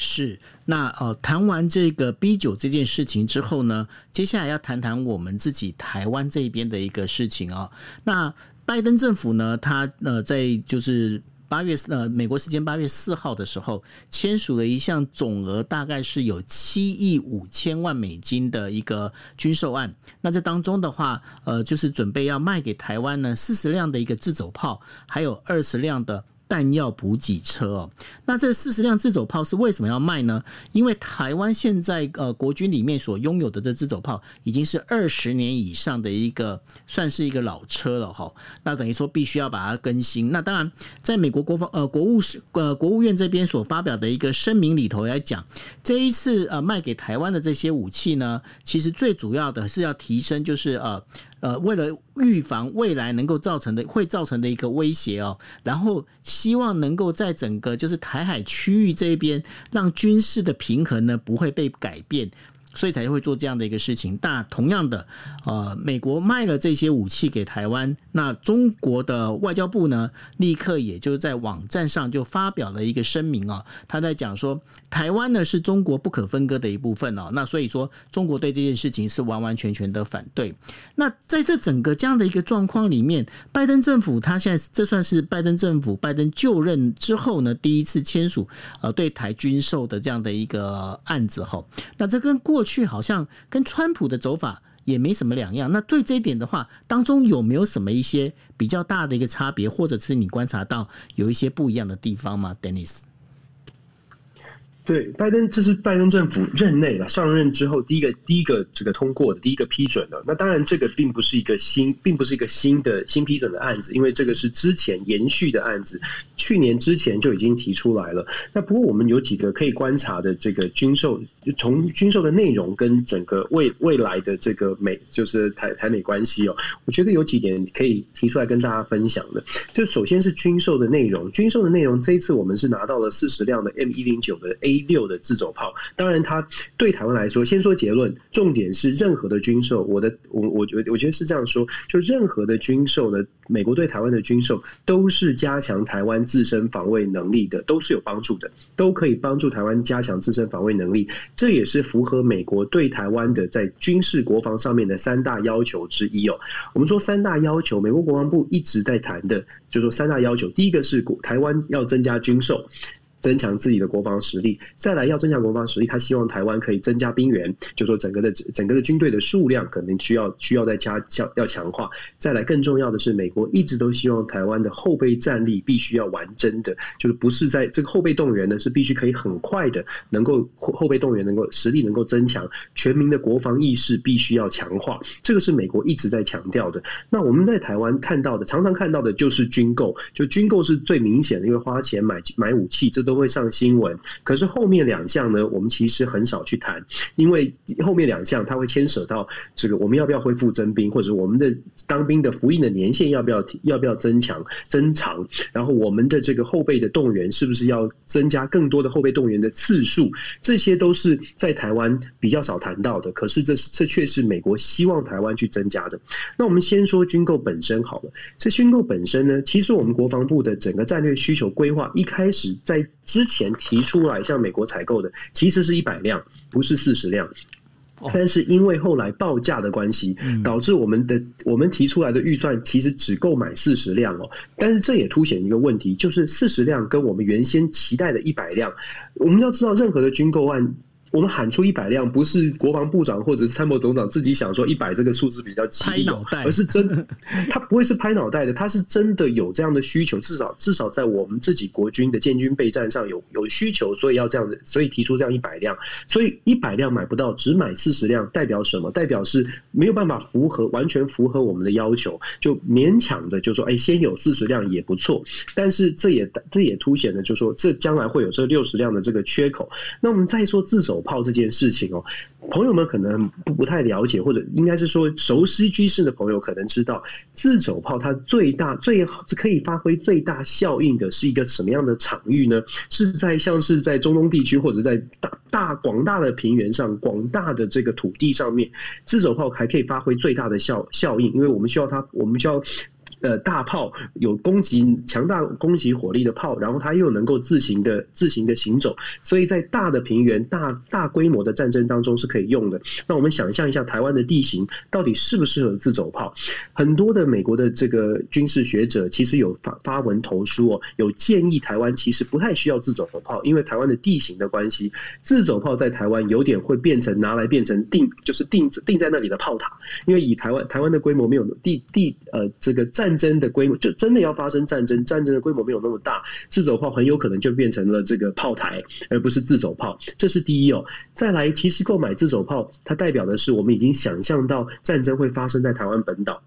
是，那呃，谈完这个 B 九这件事情之后呢，接下来要谈谈我们自己台湾这边的一个事情啊、哦。那拜登政府呢，他呃在就是八月呃美国时间八月四号的时候，签署了一项总额大概是有七亿五千万美金的一个军售案。那这当中的话，呃，就是准备要卖给台湾呢四十辆的一个自走炮，还有二十辆的。弹药补给车哦，那这四十辆自走炮是为什么要卖呢？因为台湾现在呃国军里面所拥有的这自走炮已经是二十年以上的一个算是一个老车了哈，那等于说必须要把它更新。那当然，在美国国防呃国务呃国务院这边所发表的一个声明里头来讲，这一次呃卖给台湾的这些武器呢，其实最主要的是要提升就是呃。呃，为了预防未来能够造成的会造成的一个威胁哦，然后希望能够在整个就是台海区域这边，让军事的平衡呢不会被改变。所以才会做这样的一个事情。那同样的，呃，美国卖了这些武器给台湾，那中国的外交部呢，立刻也就在网站上就发表了一个声明啊，他在讲说，台湾呢是中国不可分割的一部分哦。那所以说，中国对这件事情是完完全全的反对。那在这整个这样的一个状况里面，拜登政府他现在这算是拜登政府拜登就任之后呢第一次签署呃对台军售的这样的一个案子哈。那这跟过去去好像跟川普的走法也没什么两样。那对这一点的话，当中有没有什么一些比较大的一个差别，或者是你观察到有一些不一样的地方吗，Dennis？对，拜登这是拜登政府任内了，上任之后第一个第一个这个通过的，第一个批准的。那当然，这个并不是一个新，并不是一个新的新批准的案子，因为这个是之前延续的案子，去年之前就已经提出来了。那不过我们有几个可以观察的这个军售，从军售的内容跟整个未未来的这个美，就是台台美关系哦，我觉得有几点可以提出来跟大家分享的。就首先是军售的内容，军售的内容这一次我们是拿到了四十辆的 M 一零九的 A。六的自走炮，当然，它对台湾来说，先说结论，重点是任何的军售，我的我我我我觉得是这样说，就任何的军售呢，美国对台湾的军售都是加强台湾自身防卫能力的，都是有帮助的，都可以帮助台湾加强自身防卫能力，这也是符合美国对台湾的在军事国防上面的三大要求之一哦。我们说三大要求，美国国防部一直在谈的，就说三大要求，第一个是台湾要增加军售。增强自己的国防实力，再来要增强国防实力，他希望台湾可以增加兵员，就说整个的整个的军队的数量可能需要需要再加强要强化。再来更重要的是，美国一直都希望台湾的后备战力必须要完整的，就是不是在这个后备动员呢，是必须可以很快的能够后备动员能够实力能够增强，全民的国防意识必须要强化，这个是美国一直在强调的。那我们在台湾看到的，常常看到的就是军购，就军购是最明显的，因为花钱买买武器这。都会上新闻，可是后面两项呢，我们其实很少去谈，因为后面两项它会牵扯到这个我们要不要恢复征兵，或者我们的当兵的服役的年限要不要要不要增强增长，然后我们的这个后备的动员是不是要增加更多的后备动员的次数，这些都是在台湾比较少谈到的。可是这这却是美国希望台湾去增加的。那我们先说军购本身好了，这军购本身呢，其实我们国防部的整个战略需求规划一开始在。之前提出来向美国采购的，其实是一百辆，不是四十辆。但是因为后来报价的关系，导致我们的我们提出来的预算其实只够买四十辆哦。但是这也凸显一个问题，就是四十辆跟我们原先期待的一百辆，我们要知道任何的军购案。我们喊出一百辆，不是国防部长或者是参谋总长自己想说一百这个数字比较吉利，而是真，他不会是拍脑袋的，他是真的有这样的需求，至少至少在我们自己国军的建军备战上有有需求，所以要这样子，所以提出这样一百辆，所以一百辆买不到，只买四十辆，代表什么？代表是没有办法符合完全符合我们的要求，就勉强的就说，哎，先有四十辆也不错，但是这也这也凸显了，就说这将来会有这六十辆的这个缺口。那我们再说自走炮这件事情哦，朋友们可能不不太了解，或者应该是说熟悉军事的朋友可能知道，自走炮它最大最好可以发挥最大效应的是一个什么样的场域呢？是在像是在中东地区或者在大大广大的平原上、广大的这个土地上面，自走炮还可以发挥最大的效效应，因为我们需要它，我们需要。呃，大炮有攻击强大攻击火力的炮，然后它又能够自行的自行的行走，所以在大的平原、大大规模的战争当中是可以用的。那我们想象一下，台湾的地形到底适不适合自走炮？很多的美国的这个军事学者其实有发发文投书哦，有建议台湾其实不太需要自走炮，因为台湾的地形的关系，自走炮在台湾有点会变成拿来变成定，就是定定在那里的炮塔，因为以台湾台湾的规模没有地地呃这个战。战争的规模就真的要发生战争，战争的规模没有那么大，自走炮很有可能就变成了这个炮台，而不是自走炮。这是第一哦。再来，其实购买自走炮，它代表的是我们已经想象到战争会发生在台湾本岛。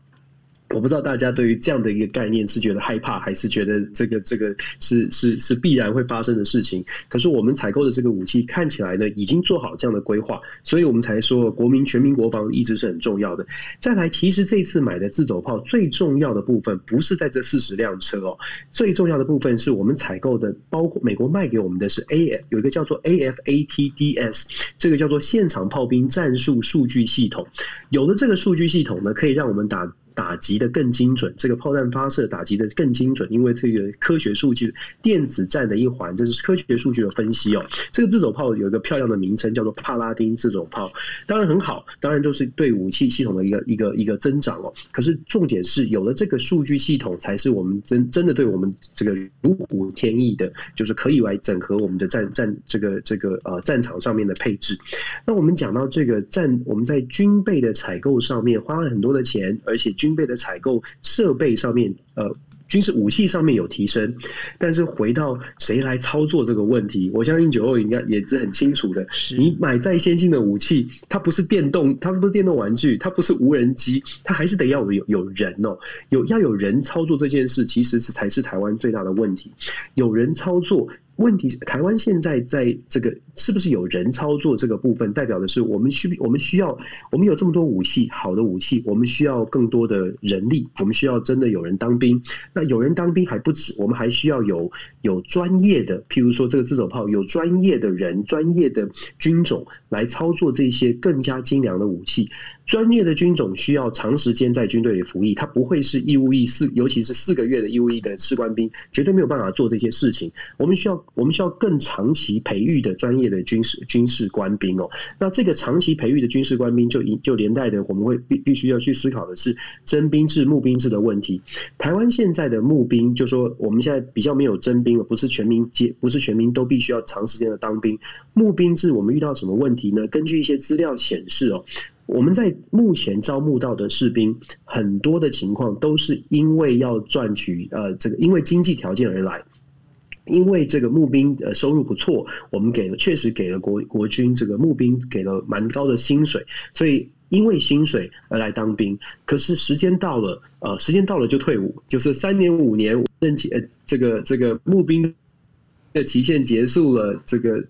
我不知道大家对于这样的一个概念是觉得害怕，还是觉得这个这个是是是必然会发生的事情。可是我们采购的这个武器看起来呢，已经做好这样的规划，所以我们才说国民全民国防一直是很重要的。再来，其实这次买的自走炮最重要的部分不是在这四十辆车哦，最重要的部分是我们采购的，包括美国卖给我们的是 A 有一个叫做 AFATDS，这个叫做现场炮兵战术数据系统。有了这个数据系统呢，可以让我们打。打击的更精准，这个炮弹发射打击的更精准，因为这个科学数据电子战的一环，这是科学数据的分析哦。这个自走炮有一个漂亮的名称，叫做帕拉丁自走炮，当然很好，当然就是对武器系统的一个一个一个增长哦。可是重点是有了这个数据系统，才是我们真真的对我们这个如虎添翼的，就是可以来整合我们的战战这个这个呃战场上面的配置。那我们讲到这个战，我们在军备的采购上面花了很多的钱，而且军备的采购设备上面，呃，军事武器上面有提升，但是回到谁来操作这个问题，我相信九欧应该也是很清楚的。你买再先进的武器，它不是电动，它不是电动玩具，它不是无人机，它还是得要有有人哦，有要有人操作这件事，其实是才是台湾最大的问题，有人操作。问题是台湾现在在这个是不是有人操作这个部分，代表的是我们需我们需要我们有这么多武器，好的武器，我们需要更多的人力，我们需要真的有人当兵。那有人当兵还不止，我们还需要有有专业的，譬如说这个自走炮，有专业的人、专业的军种来操作这些更加精良的武器。专业的军种需要长时间在军队里服役，他不会是义务役四，尤其是四个月的义务役的士官兵，绝对没有办法做这些事情。我们需要，我们需要更长期培育的专业的军事军事官兵哦。那这个长期培育的军事官兵就，就就连带的，我们会必必须要去思考的是征兵制、募兵制的问题。台湾现在的募兵，就说我们现在比较没有征兵了，不是全民皆，不是全民都必须要长时间的当兵。募兵制，我们遇到什么问题呢？根据一些资料显示哦。我们在目前招募到的士兵，很多的情况都是因为要赚取呃这个因为经济条件而来，因为这个募兵呃收入不错，我们给了确实给了国国军这个募兵给了蛮高的薪水，所以因为薪水而来当兵。可是时间到了，呃时间到了就退伍，就是三年五年任期呃这个这个募兵。的期限结束了，这个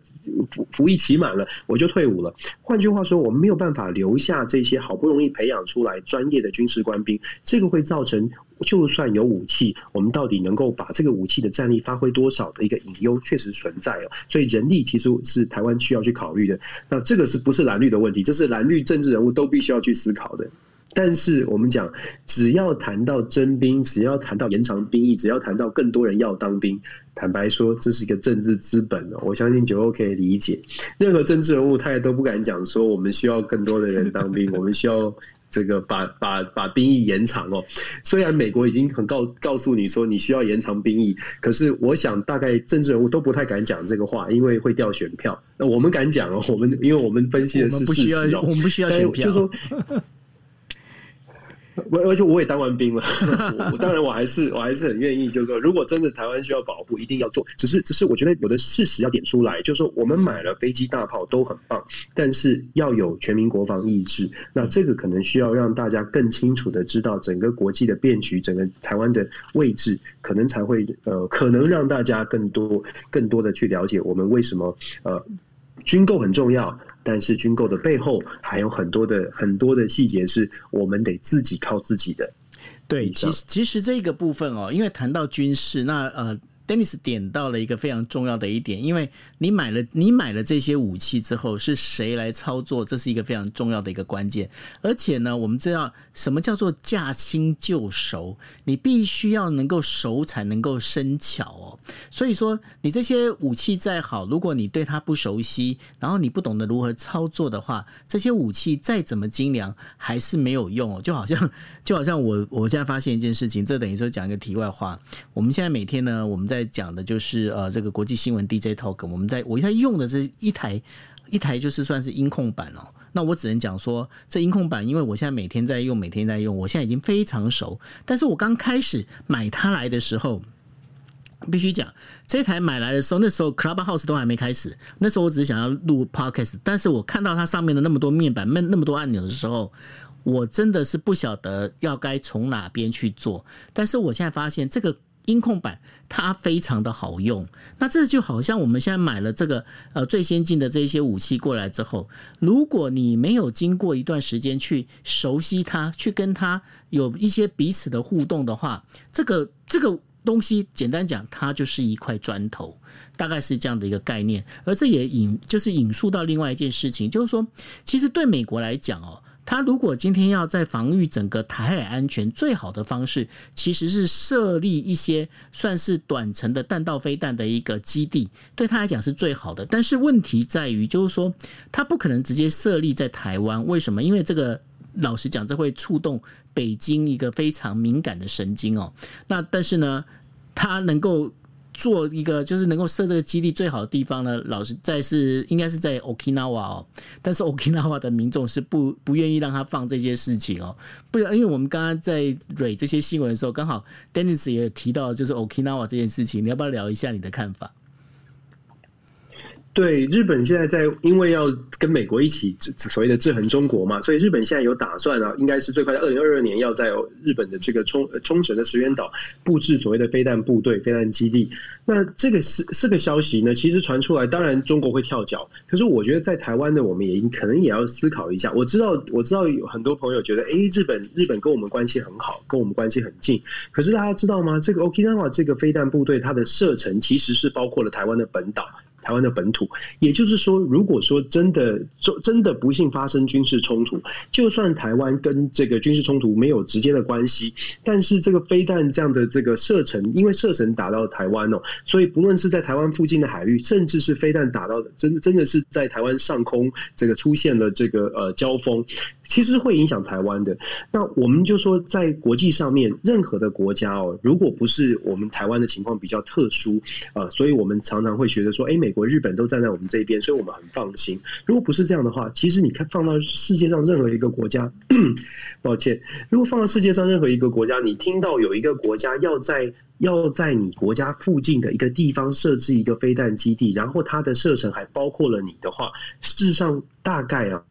服服役期满了，我就退伍了。换句话说，我们没有办法留下这些好不容易培养出来专业的军事官兵，这个会造成，就算有武器，我们到底能够把这个武器的战力发挥多少的一个隐忧，确实存在哦。所以人力其实是台湾需要去考虑的。那这个是不是蓝绿的问题？这是蓝绿政治人物都必须要去思考的。但是我们讲，只要谈到征兵，只要谈到延长兵役，只要谈到更多人要当兵，坦白说，这是一个政治资本哦。我相信九欧可以理解，任何政治人物他也都不敢讲说，我们需要更多的人当兵，我们需要。这个把把把兵役延长哦，虽然美国已经很告告诉你说你需要延长兵役，可是我想大概政治人物都不太敢讲这个话，因为会掉选票。那我们敢讲哦，我们因为我们分析的是事实哦，我们不需要选票，就说。而且我也当完兵了，我当然我还是我还是很愿意，就是说，如果真的台湾需要保护，一定要做。只是只是我觉得有的事实要点出来，就是说，我们买了飞机大炮都很棒，但是要有全民国防意志。那这个可能需要让大家更清楚的知道整个国际的变局，整个台湾的位置，可能才会呃，可能让大家更多更多的去了解我们为什么呃军购很重要。但是军购的背后还有很多的很多的细节，是我们得自己靠自己的。对，其实其实这个部分哦，因为谈到军事，那呃。Dennis 点到了一个非常重要的一点，因为你买了你买了这些武器之后，是谁来操作？这是一个非常重要的一个关键。而且呢，我们知道什么叫做驾轻就熟，你必须要能够熟才能够生巧哦。所以说，你这些武器再好，如果你对它不熟悉，然后你不懂得如何操作的话，这些武器再怎么精良，还是没有用哦。就好像就好像我我现在发现一件事情，这等于说讲一个题外话。我们现在每天呢，我们在讲的就是呃，这个国际新闻 DJ Talk，我们在我在用的这一台一台就是算是音控版哦。那我只能讲说，这音控版，因为我现在每天在用，每天在用，我现在已经非常熟。但是我刚开始买它来的时候，必须讲这台买来的时候，那时候 Clubhouse 都还没开始，那时候我只是想要录 Podcast，但是我看到它上面的那么多面板、那那么多按钮的时候，我真的是不晓得要该从哪边去做。但是我现在发现这个。音控板它非常的好用，那这就好像我们现在买了这个呃最先进的这些武器过来之后，如果你没有经过一段时间去熟悉它，去跟它有一些彼此的互动的话，这个这个东西简单讲，它就是一块砖头，大概是这样的一个概念。而这也引就是引述到另外一件事情，就是说，其实对美国来讲哦。他如果今天要在防御整个台海安全，最好的方式其实是设立一些算是短程的弹道飞弹的一个基地，对他来讲是最好的。但是问题在于，就是说他不可能直接设立在台湾，为什么？因为这个老实讲，这会触动北京一个非常敏感的神经哦。那但是呢，他能够。做一个就是能够设这个基地最好的地方呢，老实在是应该是在 Okinawa 哦，但是 Okinawa 的民众是不不愿意让他放这些事情哦，不然因为我们刚刚在蕊这些新闻的时候，刚好 Dennis 也提到就是 Okinawa 这件事情，你要不要聊一下你的看法？对，日本现在在，因为要跟美国一起所谓的制衡中国嘛，所以日本现在有打算啊，应该是最快在二零二二年要在日本的这个冲冲绳的石垣岛布置所谓的飞弹部队、飞弹基地。那这个是是个消息呢，其实传出来，当然中国会跳脚，可是我觉得在台湾的我们也可能也要思考一下。我知道我知道有很多朋友觉得，哎，日本日本跟我们关系很好，跟我们关系很近，可是大家知道吗？这个 Okinawa 这个飞弹部队它的射程其实是包括了台湾的本岛。台湾的本土，也就是说，如果说真的真的不幸发生军事冲突，就算台湾跟这个军事冲突没有直接的关系，但是这个飞弹这样的这个射程，因为射程打到台湾哦，所以不论是在台湾附近的海域，甚至是飞弹打到的，真真的是在台湾上空这个出现了这个呃交锋。其实会影响台湾的。那我们就说，在国际上面，任何的国家哦，如果不是我们台湾的情况比较特殊啊，所以我们常常会觉得说，哎，美国、日本都站在我们这边，所以我们很放心。如果不是这样的话，其实你看放到世界上任何一个国家，抱歉，如果放到世界上任何一个国家，你听到有一个国家要在要在你国家附近的一个地方设置一个飞弹基地，然后它的射程还包括了你的话，事实上大概啊。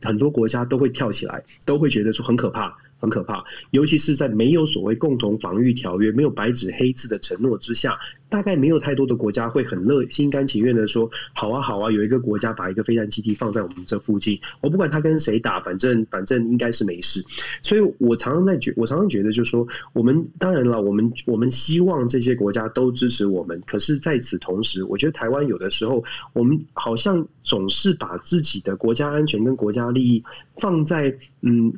很多国家都会跳起来，都会觉得说很可怕，很可怕。尤其是在没有所谓共同防御条约、没有白纸黑字的承诺之下，大概没有太多的国家会很乐心甘情愿的说，好啊好啊，有一个国家把一个飞弹基地放在我们这附近，我不管他跟谁打，反正反正应该是没事。所以我常常在觉，我常常觉得就是说，我们当然了，我们我们希望这些国家都支持我们，可是在此同时，我觉得台湾有的时候，我们好像总是把自己的国家安全跟国家利益放在嗯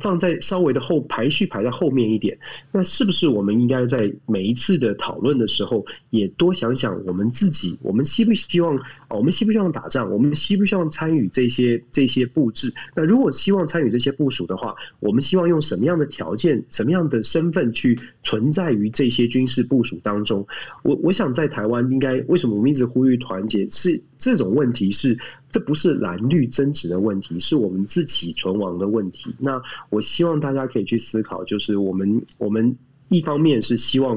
放在稍微的后排序排在后面一点，那是不是我们应该在每一次的讨论的时候，也多想想我们自己，我们希不希望，我们希不希望打仗，我们希不希望参与这些这些布置？那如果希望参与这些部署的话，我们希望用什么样的条件、什么样的身份去存在于这些军事部署当中？我我想在台湾应该为什么我们一直呼吁团结？是这种问题是。这不是蓝绿争执的问题，是我们自己存亡的问题。那我希望大家可以去思考，就是我们我们一方面是希望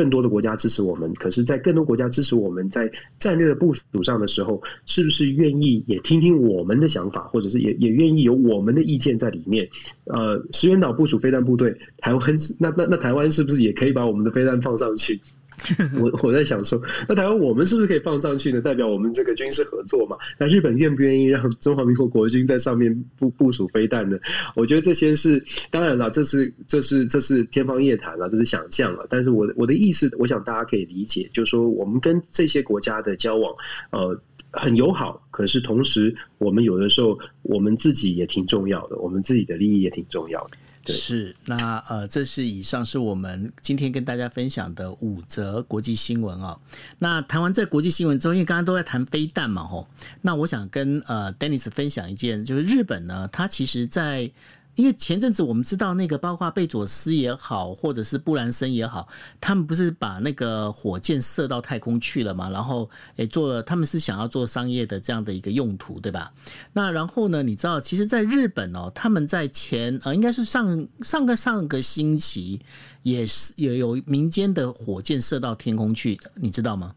更多的国家支持我们，可是，在更多国家支持我们在战略的部署上的时候，是不是愿意也听听我们的想法，或者是也也愿意有我们的意见在里面？呃，石原岛部署飞弹部队，台湾那那那台湾是不是也可以把我们的飞弹放上去？我我在想说，那台湾我们是不是可以放上去呢？代表我们这个军事合作嘛？那日本愿不愿意让中华民国国军在上面部部署飞弹呢？我觉得这些是当然了，这是这是这是天方夜谭了，这是想象了。但是我我的意思，我想大家可以理解，就是说我们跟这些国家的交往，呃，很友好。可是同时，我们有的时候我们自己也挺重要的，我们自己的利益也挺重要的。是，那呃，这是以上是我们今天跟大家分享的五则国际新闻哦。那谈完这国际新闻之后，因为刚刚都在谈飞弹嘛，吼，那我想跟呃 Dennis 分享一件，就是日本呢，它其实在。因为前阵子我们知道那个，包括贝佐斯也好，或者是布兰森也好，他们不是把那个火箭射到太空去了嘛？然后诶，做了，他们是想要做商业的这样的一个用途，对吧？那然后呢，你知道，其实，在日本哦，他们在前呃，应该是上上个上个星期，也是也有民间的火箭射到天空去，你知道吗？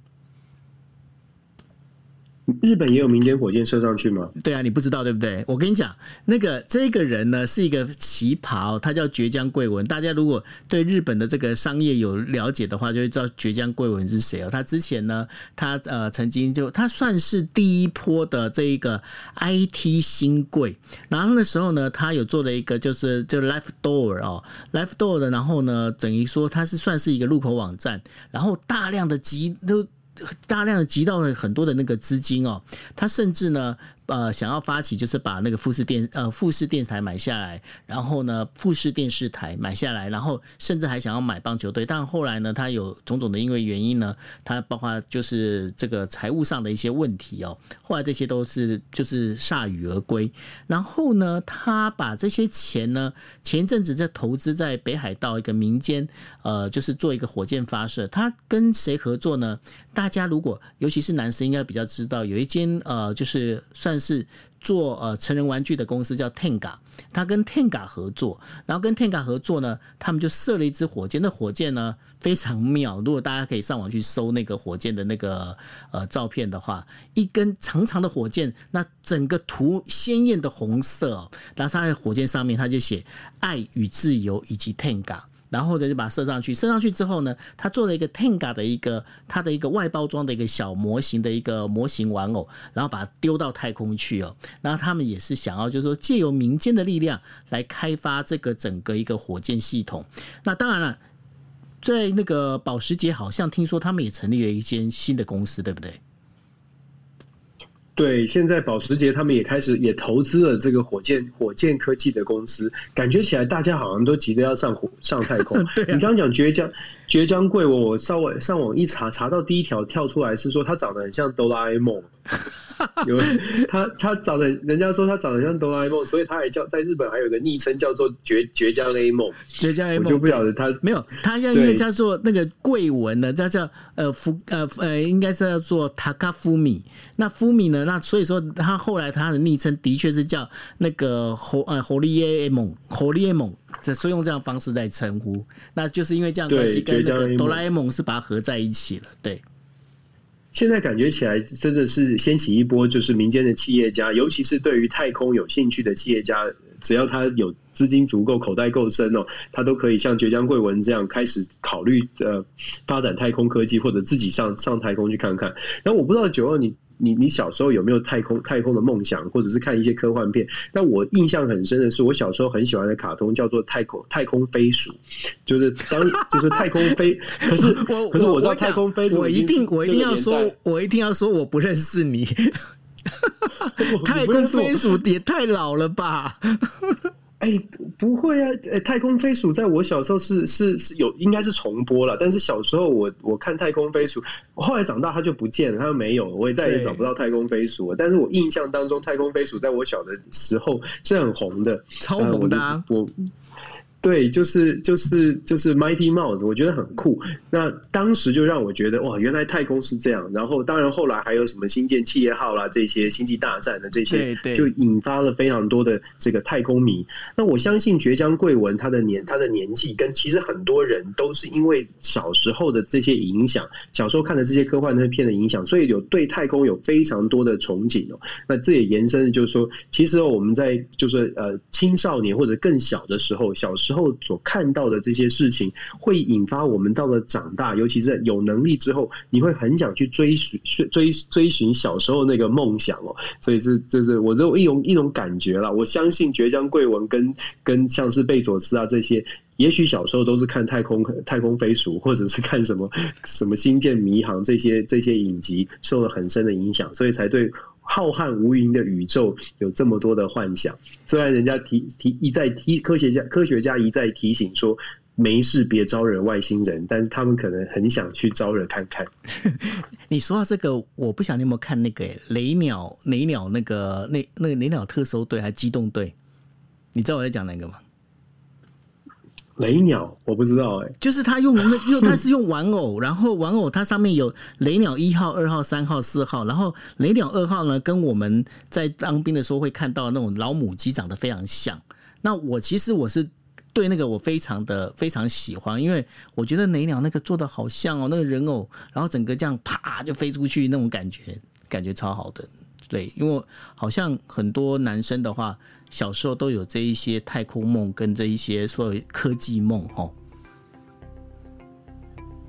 日本也有民间火箭射上去吗？对啊，你不知道对不对？我跟你讲，那个这个人呢是一个奇葩，他叫堀江贵文。大家如果对日本的这个商业有了解的话，就会知道堀江贵文是谁哦。他之前呢，他呃曾经就他算是第一波的这一个 IT 新贵。然后那时候呢，他有做了一个就是就 Life Door 哦，Life Door 的。然后呢，等于说他是算是一个入口网站，然后大量的集都。大量的集到了很多的那个资金哦，他甚至呢。呃，想要发起就是把那个富士电呃富士电视台买下来，然后呢富士电视台买下来，然后甚至还想要买棒球队，但后来呢，他有种种的因为原因呢，他包括就是这个财务上的一些问题哦，后来这些都是就是铩羽而归。然后呢，他把这些钱呢，前阵子在投资在北海道一个民间呃，就是做一个火箭发射，他跟谁合作呢？大家如果尤其是男生应该比较知道，有一间呃就是算。但是做呃成人玩具的公司叫 Tenga，他跟 Tenga 合作，然后跟 Tenga 合作呢，他们就射了一支火箭。那火箭呢非常妙，如果大家可以上网去搜那个火箭的那个呃照片的话，一根长长的火箭，那整个图鲜艳的红色，然后它在火箭上面他就写爱与自由以及 Tenga。然后呢，就把它射上去。射上去之后呢，他做了一个 Tenga 的一个它的一个外包装的一个小模型的一个模型玩偶，然后把它丢到太空去哦。然后他们也是想要，就是说借由民间的力量来开发这个整个一个火箭系统。那当然了，在那个保时捷好像听说他们也成立了一间新的公司，对不对？对，现在保时捷他们也开始也投资了这个火箭火箭科技的公司，感觉起来大家好像都急着要上火上太空。对啊、你刚刚讲堀江堀江贵文，我稍微上网一查，查到第一条跳出来是说他长得很像哆啦 A 梦。有他，他长得，人家说他长得像哆啦 A 梦，所以他还叫在日本还有个昵称叫做绝绝江 A 梦。绝江 A 梦，我就不晓得他没有，他现在因为叫做那个贵文呢，他叫呃福呃呃，应该是叫做 Takafumi。那 Fumi 呢？那所以说他后来他的昵称的确是叫那个猴呃猴利 A 梦，猴利 A 梦，所以用这样方式在称呼。那就是因为这样关系，跟那个哆啦 A 梦是把它合在一起了，对。现在感觉起来真的是掀起一波，就是民间的企业家，尤其是对于太空有兴趣的企业家，只要他有资金足够，口袋够深哦，他都可以像绝江贵文这样开始考虑呃发展太空科技，或者自己上上太空去看看。然后我不知道九二你。你你小时候有没有太空太空的梦想，或者是看一些科幻片？但我印象很深的是，我小时候很喜欢的卡通叫做《太空太空飞鼠》，就是当 就是太空飞。可是我可是我知道太空飞鼠，我一定我一定要说，我一定要说我不认识你。太空飞鼠也太老了吧？哎、欸，不会啊！太空飞鼠在我小时候是是是有应该是重播了，但是小时候我我看太空飞鼠，我后来长大它就不见了，它就没有，我也再也找不到太空飞鼠了。但是我印象当中，太空飞鼠在我小的时候是很红的，超红的、啊呃。我。对，就是就是就是 Mighty Mouse，我觉得很酷。那当时就让我觉得哇，原来太空是这样。然后当然后来还有什么星舰企业号啦，这些星际大战的这些，就引发了非常多的这个太空迷。那我相信绝江贵文他的年他的年纪跟其实很多人都是因为小时候的这些影响，小时候看的这些科幻那片的影响，所以有对太空有非常多的憧憬哦。那这也延伸的就是说，其实我们在就是呃青少年或者更小的时候，小时后所看到的这些事情，会引发我们到了长大，尤其是有能力之后，你会很想去追寻、追追寻小时候那个梦想哦。所以这这是我这一种一种感觉啦。我相信堀江贵文跟跟像是贝佐斯啊这些，也许小时候都是看太空太空飞鼠，或者是看什么什么星舰迷航这些这些影集，受了很深的影响，所以才对。浩瀚无垠的宇宙有这么多的幻想，虽然人家提提一再提科学家科学家一再提醒说没事别招惹外星人，但是他们可能很想去招惹看看。你说到这个，我不晓得你有没有看那个雷鸟雷鸟那个那那个雷鸟特搜队还机动队？你知道我在讲哪个吗？雷鸟我不知道哎、就是他用那用他是用玩偶，然后玩偶它上面有雷鸟一号、二号、三号、四号，然后雷鸟二号呢，跟我们在当兵的时候会看到那种老母鸡长得非常像。那我其实我是对那个我非常的非常喜欢，因为我觉得雷鸟那个做的好像哦，那个人偶，然后整个这样啪就飞出去那种感觉，感觉超好的。对，因为好像很多男生的话。小时候都有这一些太空梦跟这一些所谓科技梦，哦。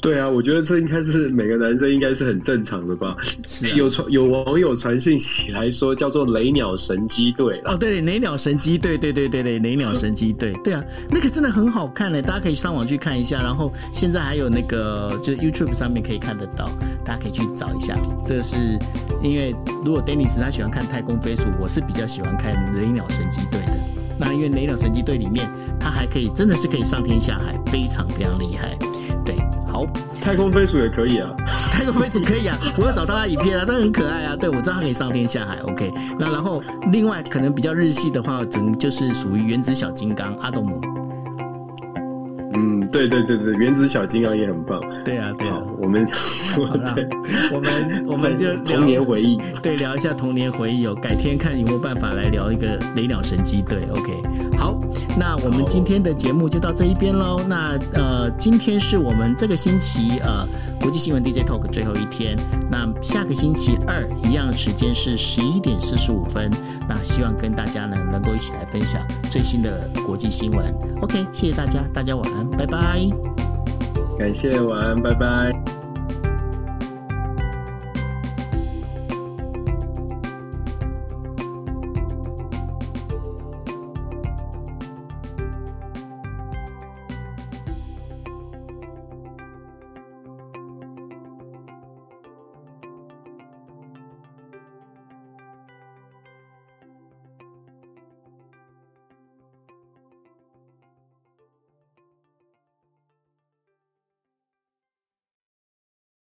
对啊，我觉得这应该是每个男生应该是很正常的吧。是、啊、有传有网友传讯起来说，叫做“雷鸟神机队”哦，对，雷鸟神机队，对对对对，雷鸟神机队，对啊，那个真的很好看嘞，大家可以上网去看一下。然后现在还有那个，就是 YouTube 上面可以看得到，大家可以去找一下。这个是因为如果 Dennis 他喜欢看太空飞鼠，我是比较喜欢看雷鸟神机队的。那因为雷鸟神机队里面，它还可以真的是可以上天下海，非常非常厉害。对，好，太空飞鼠也可以啊，太空飞鼠可以啊，我要找到它影片啊，它很可爱啊。对，我知道它可以上天下海，OK。那然后另外可能比较日系的话，整就是属于原子小金刚阿斗姆。嗯，对对对对，原子小金刚也很棒。对啊，对啊，我们 我们我们就童年回忆，对，聊一下童年回忆哦。改天看有没有办法来聊一个雷鸟神机队，OK。好，那我们今天的节目就到这一边喽。那呃，今天是我们这个星期呃国际新闻 DJ Talk 最后一天。那下个星期二一样时间是十一点四十五分。那希望跟大家呢能够一起来分享最新的国际新闻。OK，谢谢大家，大家晚安，拜拜。感谢，晚安，拜拜。